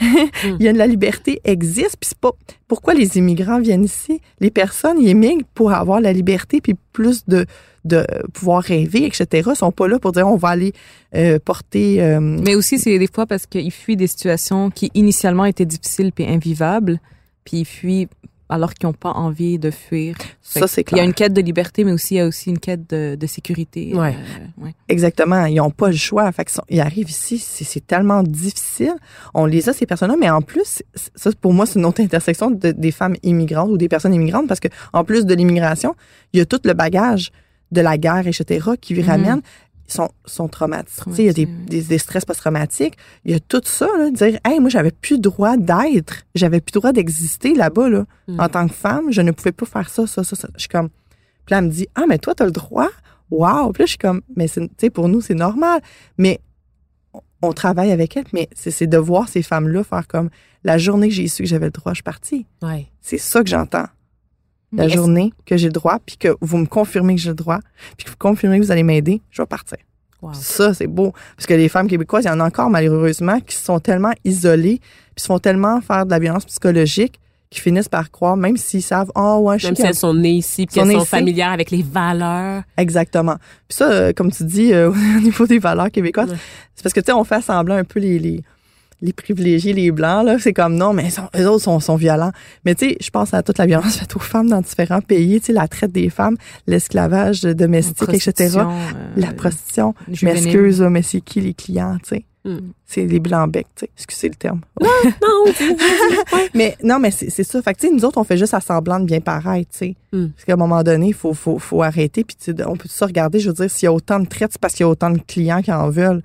il y a de la liberté existe. Puis c'est pas, pourquoi les immigrants viennent ici? Les personnes, ils émigrent pour avoir la liberté puis plus de, de pouvoir rêver, etc. Ils sont pas là pour dire, on va aller euh, porter... euh, Mais aussi, c'est des fois parce qu'ils fuient des situations qui initialement étaient difficiles puis invivables, puis ils fuient alors qu'ils n'ont pas envie de fuir. Ça, c'est Il y a clair. une quête de liberté, mais aussi il y a aussi une quête de, de sécurité. Ouais. Euh, ouais. Exactement. Ils n'ont pas le choix. Fait ils arrivent ici, c'est tellement difficile. On les a, ces personnes-là, mais en plus, ça, pour moi, c'est une autre intersection de- des femmes immigrantes ou des personnes immigrantes parce que en plus de l'immigration, il y a tout le bagage de la guerre, etc., qui Mhm. ramène sont, sont traumatisés. Il y a des, des, des stress post-traumatiques. Il y a tout ça, là, dire, hey, moi, j'avais plus le droit d'être. J'avais plus le droit d'exister là-bas, là. Mm. En tant que femme, je ne pouvais pas faire ça, ça, ça, ça. Je suis comme, puis là, elle me dit, ah, mais toi, t'as le droit? Wow! Puis là, je suis comme, mais c'est- tu sais, pour nous, c'est normal. Mais on- travaille avec elle, mais c'est c'est de voir ces femmes-là faire comme, la journée que j'ai su que j'avais le droit, je suis partie. Ouais. C'est ça que j'entends. La journée que j'ai le droit, puis que vous me confirmez que j'ai le droit, puis que vous confirmez que vous allez m'aider, je vais partir. Wow. Ça, c'est beau. Parce que les femmes québécoises, il y en a encore malheureusement qui sont tellement isolées, puis se font tellement faire de la violence psychologique qu'ils finissent par croire, même s'ils savent, oh ouais, je Même suis si elles sont nées ici, puis nées sont familières avec les valeurs. Exactement. Puis ça, euh, comme tu dis, euh, au niveau des valeurs québécoises, Ouais. c'est parce que, tu sais, on fait semblant un peu les, les, les privilégiés, les blancs, là. C'est comme, non, mais ils sont- eux autres sont, sont violents. Mais tu sais, je pense à toute la violence faite aux femmes dans différents pays, tu sais, la traite des femmes, l'esclavage domestique, etc. Euh, La prostitution. Je juvénile. m'excuse, mais c'est qui les clients, tu sais? Mm. C'est les blancs becs, tu sais. Excusez le terme. Non, Mais non, mais c'est ça. Fait que, tu sais, nous autres, on fait juste à semblant de bien paraître, tu sais. Mm. Parce qu'à un moment donné, il faut, faut, faut arrêter. Puis, tu sais, on peut se regarder, je veux dire, s'il y a autant de traites, c'est parce qu'il y a autant de clients qui en veulent.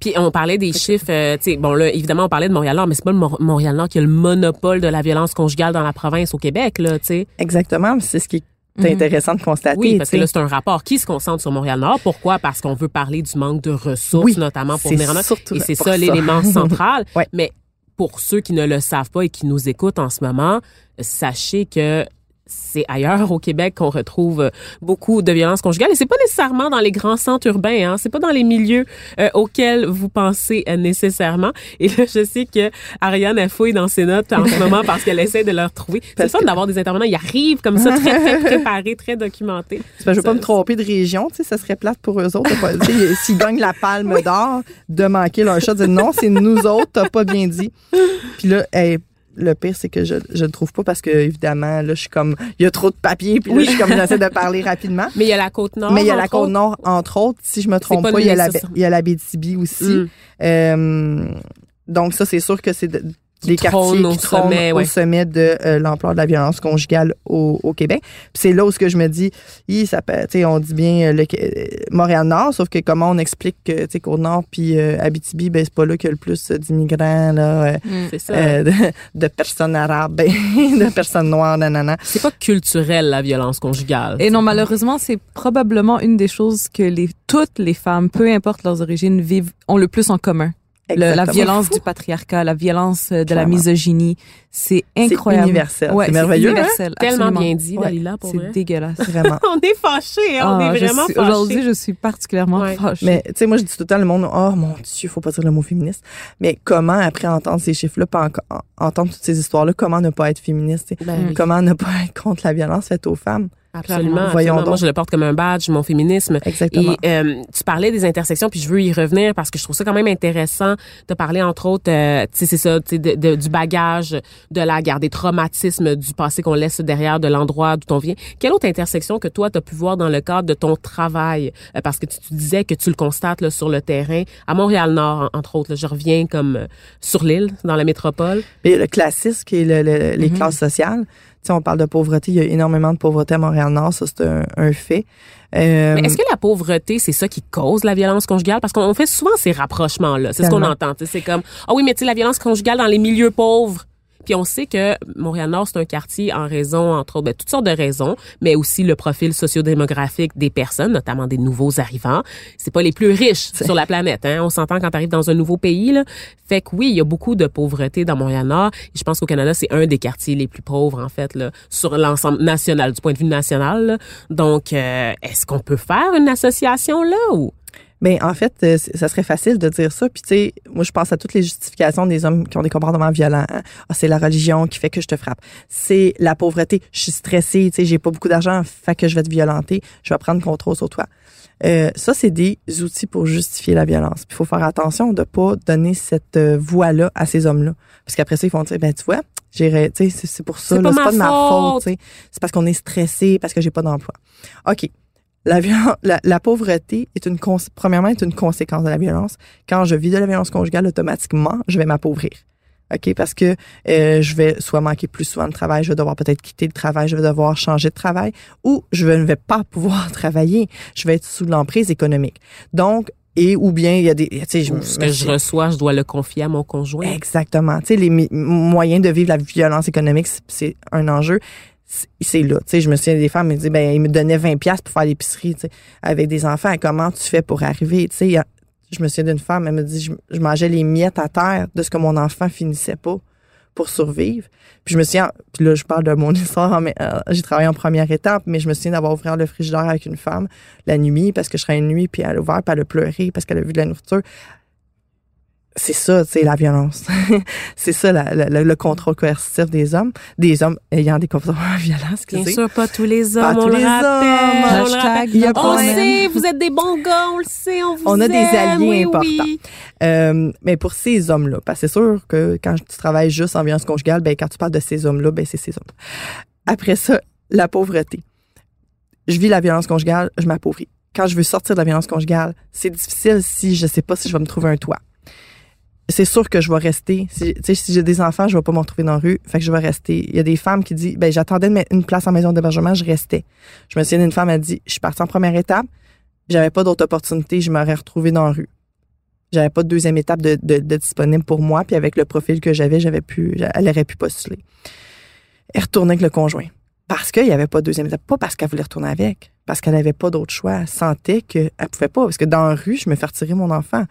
Puis on parlait des chiffres, euh, tu sais, bon là, évidemment, on parlait de Montréal-Nord, mais c'est pas le Mor- Montréal-Nord qui a le monopole de la violence conjugale dans la province au Québec, là, tu sais. Exactement. C'est ce qui est Mhm. intéressant de constater. Oui, parce que là, c'est un rapport qui se concentre sur Montréal-Nord. Pourquoi? Parce qu'on veut parler du manque de ressources, Oui, notamment pour venir en Et c'est ça ça. l'élément central. Ouais. Mais pour ceux qui ne le savent pas et qui nous écoutent en ce moment, sachez que c'est ailleurs au Québec qu'on retrouve euh, beaucoup de violences conjugales. Et c'est pas nécessairement dans les grands centres urbains hein, c'est pas dans les milieux euh, auxquels vous pensez euh, nécessairement. Et là je sais que Ariane a fouille dans ses notes en ce moment parce qu'elle essaie de le retrouver c'est fun que- d'avoir des intervenants. Ils arrivent comme ça très très préparés très documentés. C'est parce que je veux pas me tromper de région, tu sais, ça serait plate pour eux autres. S'ils gagnent la palme d'or, de manquer leur shot, de dire non, c'est nous autres, t'as pas bien dit. Puis là, hey, le pire, c'est que je, je le trouve pas parce que, évidemment, là, je suis comme, il y a trop de papier, puis là, Oui. je suis comme, j'essaie de parler rapidement. mais il y a la côte nord Mais il y a la entre côte autres. nord, entre autres, si je me trompe pas pas, il y a la, il y a la BTB aussi. Mm. Euh, donc ça, c'est sûr que c'est de- des quartiers au qui sommet, ouais. au sommet de euh, l'ampleur de la violence conjugale au, au Québec. Puis c'est là où ce que je me dis, hi, ça peut, tu sais, on dit bien euh, le euh, Montréal-Nord, sauf que comment on explique que, tu sais, Côte-Nord puis euh, Abitibi, ben c'est pas là qu'il y a le plus d'immigrants, là, euh, Mm. c'est ça euh, de, de personnes arabes, ben, de personnes noires, nanana. c'est pas culturel la violence conjugale Et non, malheureusement, c'est probablement une des choses que les, toutes les femmes, peu importe leurs origines, vivent, ont le plus en commun. Le- la violence du patriarcat, la violence euh, de la misogynie, c'est C'est incroyable. universel. Ouais, c'est merveilleux, hein? universel, tellement absolument. bien dit Ouais, Dalila pour C'est dégueulasse. Vraiment. on est fâchés hein, on Ah, est je vraiment suis- fâchés Aujourd'hui, je suis particulièrement Ouais. fâchée. Mais tu sais, moi, je dis tout le temps, le monde, oh mon Dieu, faut pas dire le mot féministe. Mais comment, après entendre ces chiffres-là, pas en- entendre toutes ces histoires-là, comment ne pas être féministe? tu sais? Ben oui. Comment ne pas être contre la violence faite aux femmes? Absolument, Voyons absolument. donc. Moi, je le porte comme un badge, mon féminisme. Exactement. Et euh, tu parlais des intersections, puis je veux y revenir parce que je trouve ça quand même intéressant de parler, entre autres, euh, tu sais, c'est ça, tu sais, du bagage de la guerre, des traumatismes du passé qu'on laisse derrière de l'endroit d'où on vient. Quelle autre intersection que toi, tu as pu voir dans le cadre de ton travail? Euh, parce que tu, tu disais que tu le constates là, sur le terrain, à Montréal-Nord, en- entre autres. là. je reviens comme euh, sur l'île, dans la métropole. Et le classisme, qui est le- le- les Mhm. classes sociales. On parle de pauvreté. Il y a énormément de pauvreté à Montréal-Nord. Ça, c'est un, un fait. Euh, Mais est-ce que la pauvreté, c'est ça qui cause la violence conjugale? Parce qu'on fait souvent ces rapprochements-là. C'est ce qu'on entend. C'est comme, ah oui, mais tu sais, la violence conjugale dans les milieux pauvres. Puis on sait que Montréal-Nord, c'est un quartier en raison, entre autres, ben, toutes sortes de raisons, mais aussi le profil sociodémographique des personnes, notamment des nouveaux arrivants. C'est pas les plus riches sur la planète. Hein? On s'entend quand tu arrives dans un nouveau pays. Là. Fait que oui, il y a beaucoup de pauvreté dans Montréal-Nord. Je pense qu'au Canada, c'est un des quartiers les plus pauvres, en fait, là, sur l'ensemble national, du point de vue national. là. Donc, euh, est-ce qu'on peut faire une association là ou? Ben en fait, euh, ça serait facile de dire ça. Puis tu sais, moi je pense à toutes les justifications des hommes qui ont des comportements violents. hein. Ah, c'est la religion qui fait que je te frappe. C'est la pauvreté. Je suis stressée. Tu sais, j'ai pas beaucoup d'argent, fait que je vais te violenter. Je vais prendre contrôle sur toi. Euh, ça, c'est des outils pour justifier la violence. Il faut faire attention de pas donner cette euh, voix-là à ces hommes-là, parce qu'après ça, ils vont dire, ben tu vois, j'ai, ré- tu sais, c'est pour ça, C'est pas ma pas de ma faute. faute. C'est parce qu'on est stressé, parce que j'ai pas d'emploi. Ok. La, la, la pauvreté est une premièrement est une conséquence de la violence. Quand je vis de la violence conjugale, automatiquement, je vais m'appauvrir. OK, parce que euh, je vais soit manquer plus souvent de travail, je vais devoir peut-être quitter le travail, je vais devoir changer de travail ou je ne vais pas pouvoir travailler, je vais être sous l'emprise économique. Donc et ou bien il y a des tu sais ce que je reçois, je dois le confier à mon conjoint. Exactement. Tu sais, les moyens de vivre la violence économique, c'est un enjeu. C'est- là. Tu sais, je me souviens des femmes me disaient, ben, ils me donnaient 20 pièces pour faire l'épicerie, tu sais, avec des enfants. Comment tu fais pour arriver? Tu sais, je me souviens d'une femme, elle me dit, je, je mangeais les miettes à terre de ce que mon enfant finissait pas pour survivre. Puis je me souviens, puis là, je parle de mon histoire, mais euh, j'ai travaillé en première étape, mais je me souviens d'avoir ouvert le frigidaire avec une femme la nuit parce que je serais une nuit, puis elle a ouvert, puis elle a pleuré parce qu'elle a vu de la nourriture c'est ça, c'est la violence. c'est ça, la- la- le, le contrôle coercitif des hommes, des hommes ayant des comportements violents, Bien excusez. sûr, pas tous les hommes, Pas on tous le les rappelle. hommes. on le Hashtag rappelle. Il y a no pas On sait, vous êtes des bons gars, on le sait, on vous On a des alliés oui, importants. oui. Euh, mais pour ces hommes-là, parce que c'est sûr que quand tu travailles juste en violence conjugale, ben quand tu parles de ces hommes-là, ben c'est ces hommes. Après ça, la pauvreté. Je vis la violence conjugale, je m'appauvris. Quand je veux sortir de la violence conjugale, c'est difficile si je sais pas si je vais me trouver un toit. C'est sûr que je vais rester. Si, j'ai des enfants, je vais pas me retrouver dans la rue. Fait que je vais rester. Il y a des femmes qui disent, ben, j'attendais une place en maison d'hébergement, je restais. Je me souviens d'une femme, elle dit, je suis partie en première étape, j'avais pas d'autre opportunité, je m'aurais retrouvée dans la rue. J'avais pas de deuxième étape de disponible pour moi, puis avec le profil que j'avais, j'avais pu, elle aurait pu postuler. Elle retournait avec le conjoint. Parce qu'il n'y avait pas de deuxième étape. Pas parce qu'elle voulait retourner avec. Parce qu'elle n'avait pas d'autre choix. Elle sentait qu'elle pouvait pas. Parce que dans la rue, je me fais retirer mon enfant.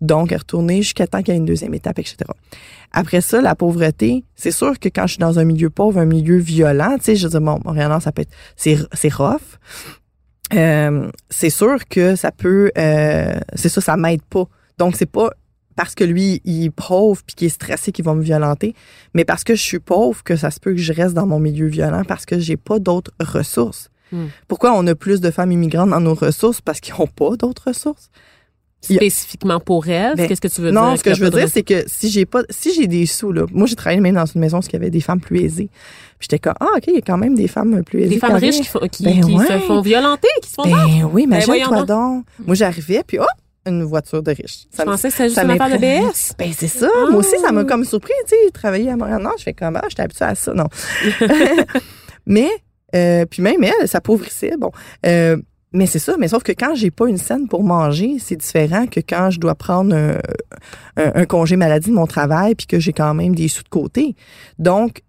Donc, elle est retournée jusqu'à temps qu'il y ait une deuxième étape, etc. Après ça, la pauvreté, c'est sûr que quand je suis dans un milieu pauvre, un milieu violent, tu sais, je dis, bon, Montréal, ça peut être, c'est rough. Euh, c'est sûr que ça peut, euh, c'est ça, ça m'aide pas. Donc, c'est pas parce que lui, il est pauvre puis qu'il est stressé qu'il va me violenter, mais parce que je suis pauvre que ça se peut que je reste dans mon milieu violent parce que j'ai pas d'autres ressources. Hmm. Pourquoi on a plus de femmes immigrantes dans nos ressources? Parce qu'ils n'ont pas d'autres ressources. Spécifiquement pour elle, Ben, qu'est-ce que tu veux dire? non, ce que je veux dire, c'est que si j'ai pas, si j'ai des sous, là, moi, j'ai travaillé même dans une maison où il y avait des femmes plus aisées. J'étais comme, ah, OK, il y a quand même des femmes plus aisées. Des femmes riches qui, font- qui, Ben qui ouais. se font violenter, qui se font. Ben oui, Ben, imagine-toi donc. Moi, j'arrivais, puis oh, une voiture de riche. Ça pensais que c'était juste une affaire de. BS. Ben, c'est ça. Moi aussi, ça m'a comme surpris, tu sais, travailler à Montréal-Nord. Je fais comme, ah, j'étais habituée à ça. Non. mais, euh, puis même elle, s'appauvrissait. Bon. Euh, mais c'est ça. Mais sauf que quand j'ai pas une scène pour manger, c'est différent que quand je dois prendre un, un- un congé maladie de mon travail puis que j'ai quand même des sous de côté. Donc,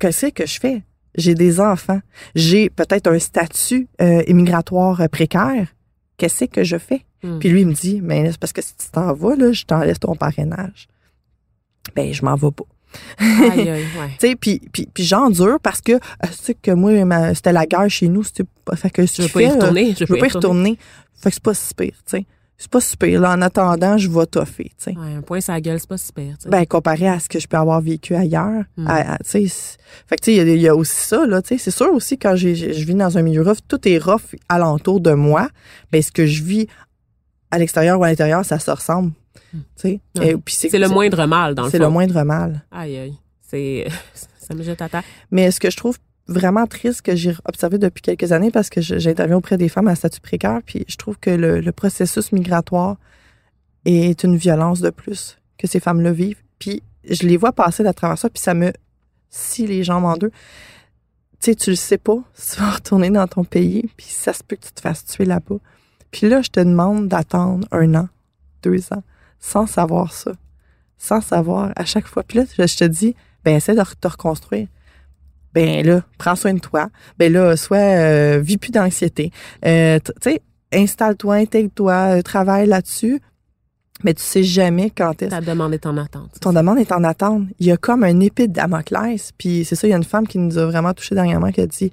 qu'est-ce que je fais? J'ai des enfants. J'ai peut-être un statut euh, immigratoire euh, précaire. Qu'est-ce que je fais? Hmm. Puis lui, il me dit, mais c'est parce que si tu t'en vas, là, je t'en laisse ton parrainage. Ben, je m'en vais pas. Aïe, aïe, ouais. Puis, puis, puis j'endure parce que, euh, tu sais que moi, ma- c'était la guerre chez nous. C'était pas, fait que Je veux pas y euh, retourner. je veux pas y retourner. Fait que c'est pas si pire, tu sais. C'est pas si pire. Là, en attendant, je vais toffer. Ouais, un point sur la gueule, c'est pas super. Ben, comparé à ce que je peux avoir vécu ailleurs. Mm. à- à- c'est- fait que, il y a- il y, a aussi ça, là. C'est sûr aussi, quand je vis dans un milieu rough, tout est rough alentour de moi. Ben, ce que je vis à l'extérieur ou à l'intérieur, ça se ressemble. Puis c'est le moindre mal, dans le C'est fond. le moindre mal. Aïe, aïe. C'est, ça me jette à terre. Mais ce que je trouve vraiment triste que j'ai observé depuis quelques années parce que j'interviens auprès des femmes à statut précaire, puis je trouve que le, le processus migratoire est une violence de plus que ces femmes-là vivent. Puis je les vois passer à travers ça, puis ça me scie les jambes en deux. Tu sais, tu le sais pas tu vas retourner dans ton pays, puis ça se peut que tu te fasses tuer là-bas. Puis là, je te demande d'attendre un an, deux ans, sans savoir ça, sans savoir à chaque fois. Puis là, je te dis, ben essaie de te reconstruire ben là, prends soin de toi. Ben là, soit euh, vis plus d'anxiété. Euh, tu sais, installe-toi, intègre-toi, euh, travaille là-dessus. Mais tu sais jamais quand est-ce Ta demande est en attente. ton demande est en attente. Il y a comme un épée de Damoclès. Puis c'est ça, il y a une femme qui nous a vraiment touché dernièrement qui a dit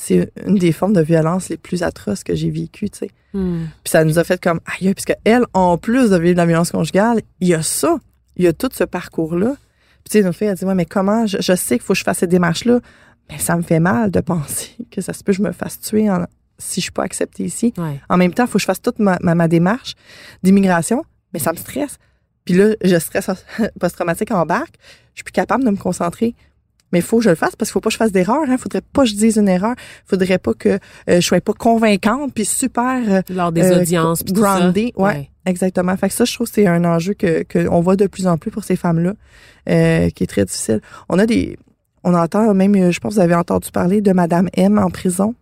c'est une des formes de violence les plus atroces que j'ai vécues, tu sais. Hmm. Puis ça nous a fait comme, aïe, puisque elle, en plus de vivre de la violence conjugale, il y a ça. Il y a tout ce parcours-là. Puis tu sais, notre fille, elle dit, ouais, mais comment, je, je sais qu'il faut que je fasse cette démarche-là, mais ça me fait mal de penser que ça se peut que je me fasse tuer en- si je suis pas acceptée ici. Ouais. En même temps, il faut que je fasse toute ma, ma, ma démarche d'immigration, mais ça me stresse. Puis là, je stresse post-traumatique en barque. Je suis plus capable de me concentrer. Mais il faut que je le fasse parce qu'il faut pas que je fasse d'erreur. Il faudrait pas que je dise une erreur. faudrait pas que euh, je sois pas convaincante puis super euh, Lors des euh, audiences. puis. Ouais, Ouais. exactement. Fait que ça, je trouve que c'est un enjeu que qu'on voit de plus en plus pour ces femmes-là, euh, qui est très difficile. On a des, on entend même, euh, je pense que vous avez entendu parler de Madame M en prison,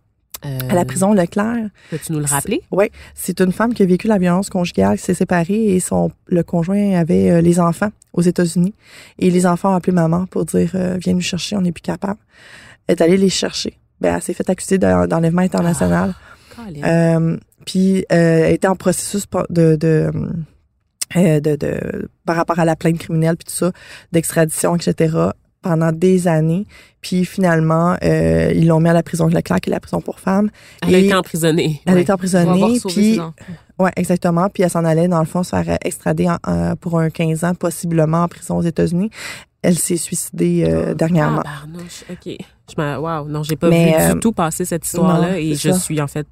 Euh, à la prison Leclerc. Peux-tu nous le rappeler? Oui, c'est une femme qui a vécu la violence conjugale, qui s'est séparée et son le conjoint avait euh, les enfants aux États-Unis et les enfants ont appelé maman pour dire euh, viens nous chercher, on n'est plus capable. Elle est allée les chercher. Ben elle s'est fait accuser d'en- d'enlèvement international. Euh, puis elle était en processus de de, de de par rapport à la plainte criminelle puis tout ça, d'extradition etc. pendant des années. Puis finalement, euh, ils l'ont mis à la prison Leclerc, qui est la prison pour femmes. Elle a été emprisonnée. Elle Ouais. était Pour avoir emprisonnée, puis. Ouais, exactement. Puis elle s'en allait, dans le fond, se faire euh, extrader en- en- pour un 15 ans, possiblement en prison aux États-Unis. Elle s'est suicidée euh, dernièrement. Ah, barnouche, OK. Je me... Wow, non, j'ai pas Mais, vu euh, du tout passer cette histoire-là et je ça. suis en fait.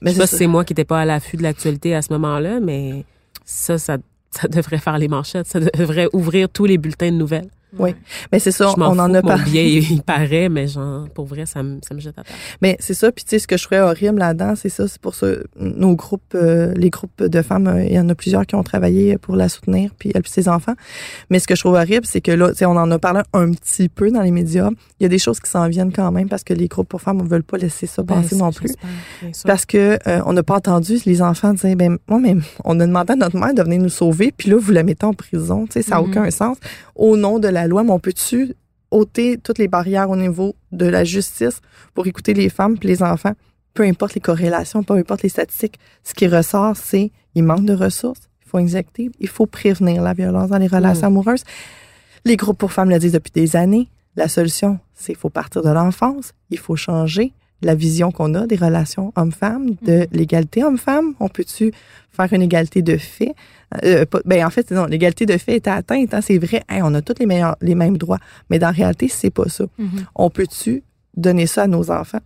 Mais je sais pas c'est si c'est moi qui n'étais pas à l'affût de l'actualité à ce moment-là, mais ça, ça, ça devrait faire les manchettes. Ça devrait ouvrir tous les bulletins de nouvelles. Oui. Mais c'est ça, je on en a parlé. billet, il paraît, mais genre, pour vrai, ça me, ça me jette à terre. Mais c'est ça, puis tu sais, ce que je trouvais horrible là-dedans, c'est ça, c'est pour ça, nos groupes, euh, les groupes de femmes, euh, il y en a plusieurs qui ont travaillé pour la soutenir, puis elle puis ses enfants. Mais ce que je trouve horrible, c'est que là, tu sais, on en a parlé un petit peu dans les médias. Il y a des choses qui s'en viennent quand même parce que les groupes pour femmes ne veulent pas laisser ça passer Ben, non ça, plus. Parce que euh, on n'a pas entendu les enfants dire ben moi mais on a demandé à notre mère de venir nous sauver puis là vous la mettez en prison, tu sais ça n'a Mhm. aucun sens au nom de la loi, mais on peut-tu ôter toutes les barrières au niveau de la justice pour écouter les femmes puis les enfants, peu importe les corrélations, peu importe les statistiques, ce qui ressort c'est il manque de ressources, il faut injecter, il faut prévenir la violence dans les relations amoureuses. Les groupes pour femmes le disent depuis des années. La solution, c'est qu'il faut partir de l'enfance, il faut changer la vision qu'on a des relations hommes-femmes, de l'égalité homme-femme. On peut-tu faire une égalité de fait? Euh, pas- ben en fait, non, l'égalité de fait est atteinte. Hein, c'est vrai, on a tous les, meilleurs, les mêmes droits. Mais dans la réalité, c'est pas ça. Mhm. On peut-tu donner ça à nos enfants?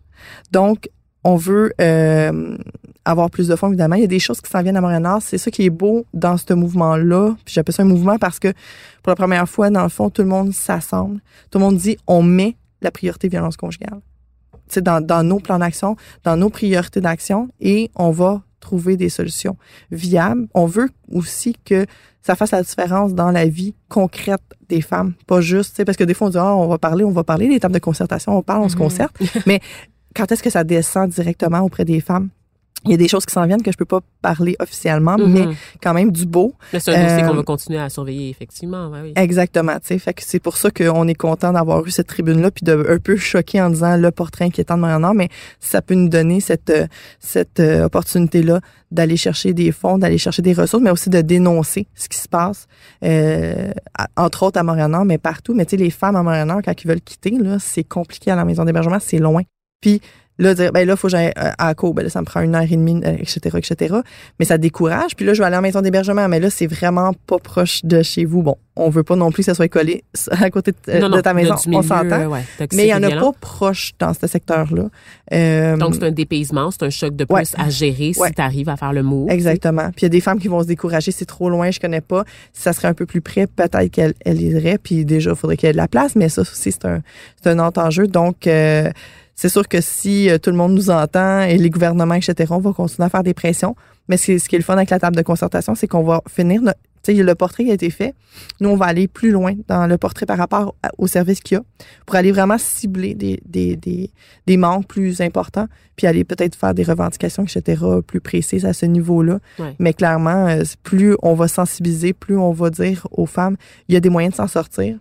Donc, on veut euh, avoir plus de fonds, évidemment. Il y a des choses qui s'en viennent à Montréal-Nord. C'est ça qui est beau dans ce mouvement-là. Puis j'appelle ça un mouvement parce que pour la première fois, dans le fond, tout le monde s'assemble. Tout le monde dit on met la priorité violence conjugale. C'est dans, dans nos plans d'action, dans nos priorités d'action et on va trouver des solutions viables. On veut aussi que ça fasse la différence dans la vie concrète des femmes, pas juste, parce que des fois on dit, ah, on va parler, on va parler, les tables de concertation, on parle, on se Mhm. concerte, mais quand est-ce que ça descend directement auprès des femmes? Il y a des choses qui s'en viennent que je peux pas parler officiellement, Mhm. mais quand même du beau. Mais c'est un dossier Euh, qu'on va continuer à surveiller, effectivement. oui. Exactement, tu sais. Fait que c'est pour ça qu'on est content d'avoir eu cette tribune-là, puis de un peu choquer en disant le portrait inquiétant de Montréal-Nord, mais ça peut nous donner cette euh, cette euh, opportunité-là d'aller chercher des fonds, d'aller chercher des ressources, mais aussi de dénoncer ce qui se passe, euh, entre autres à Montréal-Nord, mais partout. Mais tu sais, les femmes à Montréal-Nord, quand ils veulent quitter, là, c'est compliqué à la maison d'hébergement, c'est loin. Puis là, dire, ben là, faut que j'aille euh, à la cour, ben là, ça me prend une heure et demie, euh, etc., etc. Mais ça décourage. Puis là, je vais aller en maison d'hébergement, mais là, c'est vraiment pas proche de chez vous. Bon, on veut pas non plus que ça soit collé à côté de, euh, Non, de non, ta maison, on s'entend. ouais, Mais il y en a violent. pas proche dans ce secteur-là. Euh, Donc, c'est un dépaysement, c'est un choc de plus Ouais. à gérer si tu arrives à faire le mot. Exactement. Puis il y a des femmes qui vont se décourager, c'est trop loin, je connais pas. Si ça serait un peu plus près, peut-être qu'elles elles iraient. Puis déjà, il faudrait qu'il y ait de la place, mais ça aussi, c'est un, c'est un autre enjeu. Donc, euh, c'est sûr que si euh, tout le monde nous entend et les gouvernements, etc., on va continuer à faire des pressions. Mais ce, qui est le fun avec la table de concertation, c'est qu'on va finir. no- Tu sais, le portrait a été fait. Nous, on va aller plus loin dans le portrait par rapport au service qu'il y a pour aller vraiment cibler des, des, des, des manques plus importants, puis aller peut-être faire des revendications, etc., plus précises à ce niveau-là. Mais clairement, euh, plus on va sensibiliser, plus on va dire aux femmes, il y a des moyens de s'en sortir,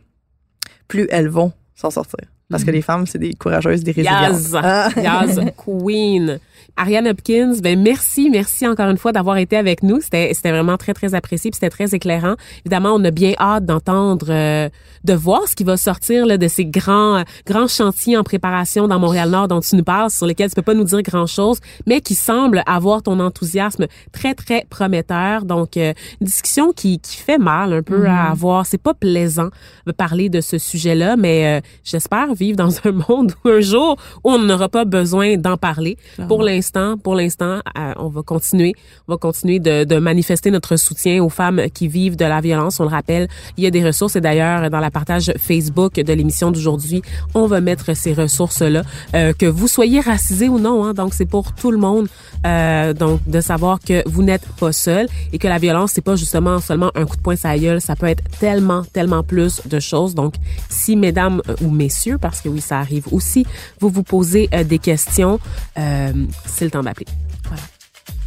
plus elles vont s'en sortir. Parce que Mhm. les femmes, c'est des courageuses, des résilientes. Yaz, Ah. Yaz Queen. Ariane Hopkins, ben merci, merci encore une fois d'avoir été avec nous. C'était vraiment très très apprécié, c'était très éclairant. Évidemment, on a bien hâte d'entendre, euh, de voir ce qui va sortir là, de ces grands grands chantiers en préparation dans Montréal Nord dont tu nous parles, sur lesquels tu peux pas nous dire grand chose, mais qui semblent avoir ton enthousiasme très très prometteur. Donc euh, une discussion qui qui fait mal un peu à Mhm. avoir. C'est pas plaisant de parler de ce sujet-là, mais euh, j'espère vivre dans un monde où un jour où on n'aura pas besoin d'en parler. Pour l'instant, pour l'instant, euh, on va continuer, on va continuer de, de manifester notre soutien aux femmes qui vivent de la violence. On le rappelle, il y a des ressources et d'ailleurs dans la partage Facebook de l'émission d'aujourd'hui, on va mettre ces ressources-là, euh, que vous soyez racisé ou non. Hein, donc c'est pour tout le monde. Euh, donc de savoir que vous n'êtes pas seul et que la violence c'est pas justement seulement un coup de poing la gueule, ça peut être tellement tellement plus de choses. Donc si mesdames euh, ou messieurs, parce que oui ça arrive aussi, vous vous posez euh, des questions, euh, c'est le temps d'appeler. Voilà.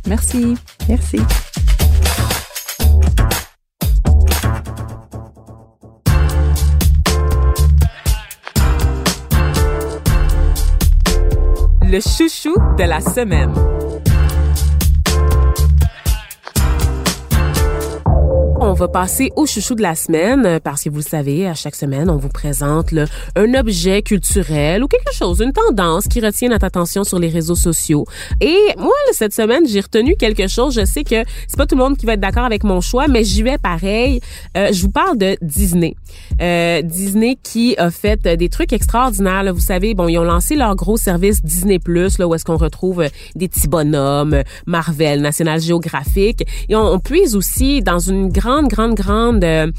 Merci. Merci. Le chouchou de la semaine. On va passer au chouchou de la semaine euh, parce que vous le savez, à chaque semaine, on vous présente là, un objet culturel ou quelque chose, une tendance qui retient notre attention sur les réseaux sociaux. Et moi, cette semaine, j'ai retenu quelque chose. Je sais que c'est pas tout le monde qui va être d'accord avec mon choix, mais j'y vais pareil. Euh, je vous parle de Disney. Euh, Disney qui a fait des trucs extraordinaires. là. Vous savez, bon, ils ont lancé leur gros service Disney Plus, là, où est-ce qu'on retrouve euh, des petits bonhommes, euh, Marvel, National Geographic. Et on, on puise aussi dans une grande, grande, grande euh,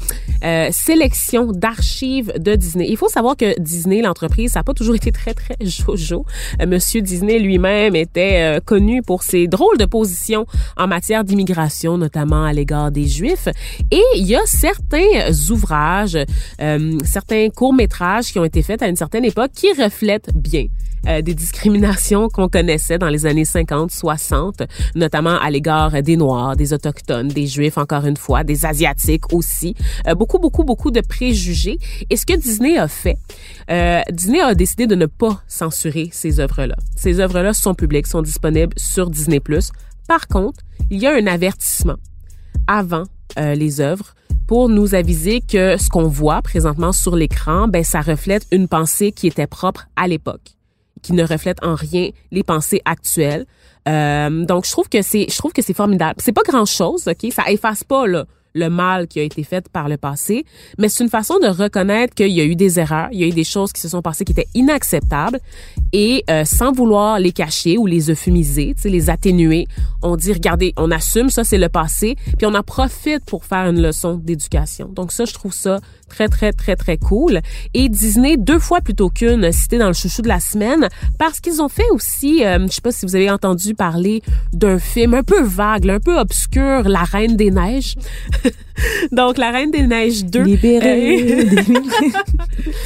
euh, sélection d'archives de Disney. Il faut savoir que Disney, l'entreprise, ça n'a pas toujours été très, très jojo. Euh, Monsieur Disney lui-même était connu pour ses drôles de positions en matière d'immigration, notamment à l'égard des Juifs. Et il y a certains ouvrages, certains courts-métrages qui ont été faits à une certaine époque qui reflètent bien euh, des discriminations qu'on connaissait dans les années 50, 60, notamment à l'égard des Noirs, des Autochtones, des Juifs, encore une fois, des Asiatiques aussi. Euh, beaucoup, beaucoup, beaucoup de préjugés. Et ce que Disney a fait, euh, Disney a décidé de ne pas censurer ces œuvres-là. Ces œuvres-là sont publiques, sont disponibles sur Disney+. Par contre, il y a un avertissement avant euh, les œuvres pour nous aviser que ce qu'on voit présentement sur l'écran, ben ça reflète une pensée qui était propre à l'époque, qui ne reflète en rien les pensées actuelles. Euh, donc je trouve que c'est je trouve que c'est formidable. C'est pas grand chose, ok, ça efface pas là le mal qui a été fait par le passé, mais c'est une façon de reconnaître qu'il y a eu des erreurs, il y a eu des choses qui se sont passées qui étaient inacceptables et euh, sans vouloir les cacher ou les euphémiser, tu sais, les atténuer, on dit regardez, on assume ça c'est le passé, puis on en profite pour faire une leçon d'éducation. Donc ça je trouve ça très très très très cool et Disney deux fois plutôt qu'une cité dans le chouchou de la semaine parce qu'ils ont fait aussi euh, je sais pas si vous avez entendu parler d'un film un peu vague, un peu obscur, La Reine des Neiges. Donc La Reine des Neiges 2 Libéré. Euh,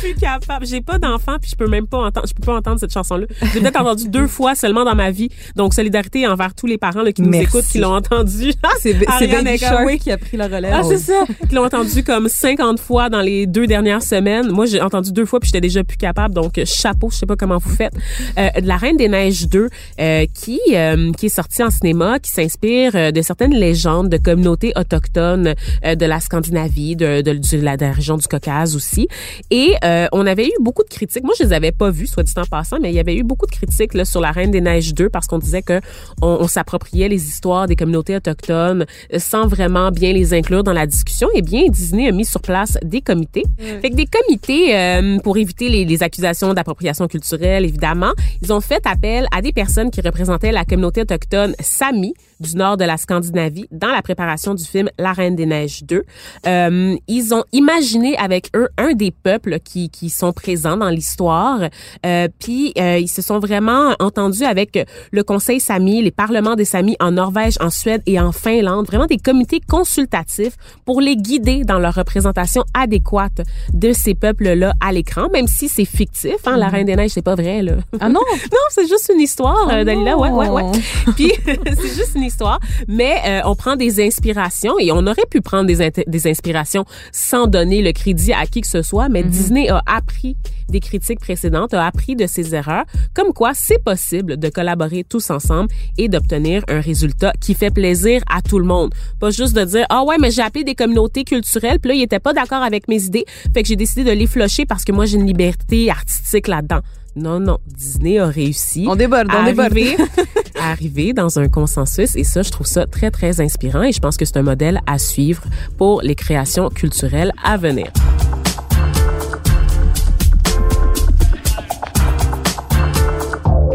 plus capable. J'ai pas d'enfant puis je peux même pas entendre, je peux pas entendre cette chanson-là. J'ai peut-être entendu deux fois seulement dans ma vie. Donc solidarité envers tous les parents là, qui nous Merci. écoutent, qui l'ont entendu. C'est Baby Shark oui. qui a pris la relève. Ah, c'est ça. Qui l'ont entendu comme 50 fois dans les deux dernières semaines. Moi, j'ai entendu deux fois puis j'étais déjà plus capable. Donc, chapeau, je sais pas comment vous faites. Euh, de La Reine des Neiges 2, euh, qui, euh, qui est sortie en cinéma, qui s'inspire euh, de certaines légendes de communautés autochtones de la Scandinavie, de, de, de la, de la région du Caucase aussi. Et euh, on avait eu beaucoup de critiques. Moi, je les avais pas vues, soit dit en passant, mais il y avait eu beaucoup de critiques là, sur La Reine des Neiges 2 parce qu'on disait que on, on s'appropriait les histoires des communautés autochtones euh, sans vraiment bien les inclure dans la discussion. Eh bien, Disney a mis sur place des comités. Fait que des comités euh, pour éviter les, les accusations d'appropriation culturelle, évidemment. Ils ont fait appel à des personnes qui représentaient la communauté autochtone Sami du nord de la Scandinavie dans la préparation du film La Reine des Neiges 2. Euh, ils ont imaginé avec eux un des peuples qui, qui sont présents dans l'histoire. Euh, puis euh, ils se sont vraiment entendus avec le Conseil Sami, les parlements des Samis en Norvège, en Suède et en Finlande, vraiment des comités consultatifs pour les guider dans leur représentation adéquate de ces peuples-là à l'écran, même si c'est fictif. Hein, La Reine des Neiges, c'est pas vrai là. Ah non! non, c'est juste une histoire, euh, Oh Dalila. Ouais, ouais, ouais. Puis c'est juste une histoire, mais euh, on prend des inspirations et on aurait pu prendre des, des inspirations sans donner le crédit à qui que ce soit, mais mm-hmm. Disney a appris des critiques précédentes, a appris de ses erreurs, comme quoi c'est possible de collaborer tous ensemble et d'obtenir un résultat qui fait plaisir à tout le monde. Pas juste de dire, ah ouais, mais j'ai appelé des communautés culturelles, puis là, ils étaient pas d'accord avec mes idées, fait que j'ai décidé de les flusher parce que moi, j'ai une liberté artistique là-dedans. Non, non. Disney a réussi. On déborde, on déborde. arriver dans un consensus et ça, je trouve ça très, très inspirant et je pense que c'est un modèle à suivre pour les créations culturelles à venir.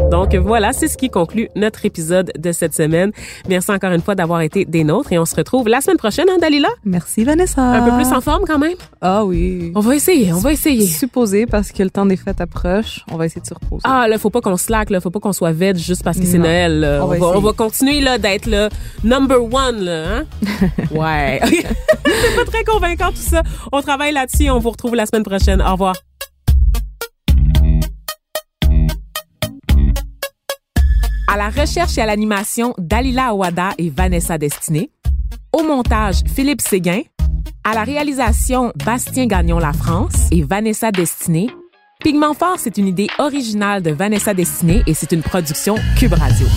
Donc voilà, c'est ce qui conclut notre épisode de cette semaine. Merci encore une fois d'avoir été des nôtres et on se retrouve la semaine prochaine, hein, Dalila? Merci, Vanessa. Un peu plus en forme quand même? Ah oui. On va essayer, on va essayer. Supposé parce que le temps des fêtes approche, on va essayer de se reposer. Ah là, faut pas qu'on slack, là, faut pas qu'on soit vête juste parce que c'est Noël. On, va, on, va, continuer là d'être le number one, là, hein? ouais. c'est pas très convaincant tout ça. On travaille là-dessus. On vous retrouve la semaine prochaine. Au revoir. À la recherche et à l'animation, Dalila Awada et Vanessa Destiné. Au montage, Philippe Séguin. À la réalisation, Bastien Gagnon La France et Vanessa Destiné. Pigment Fort, c'est une idée originale de Vanessa Destiné et c'est une production Cube Radio.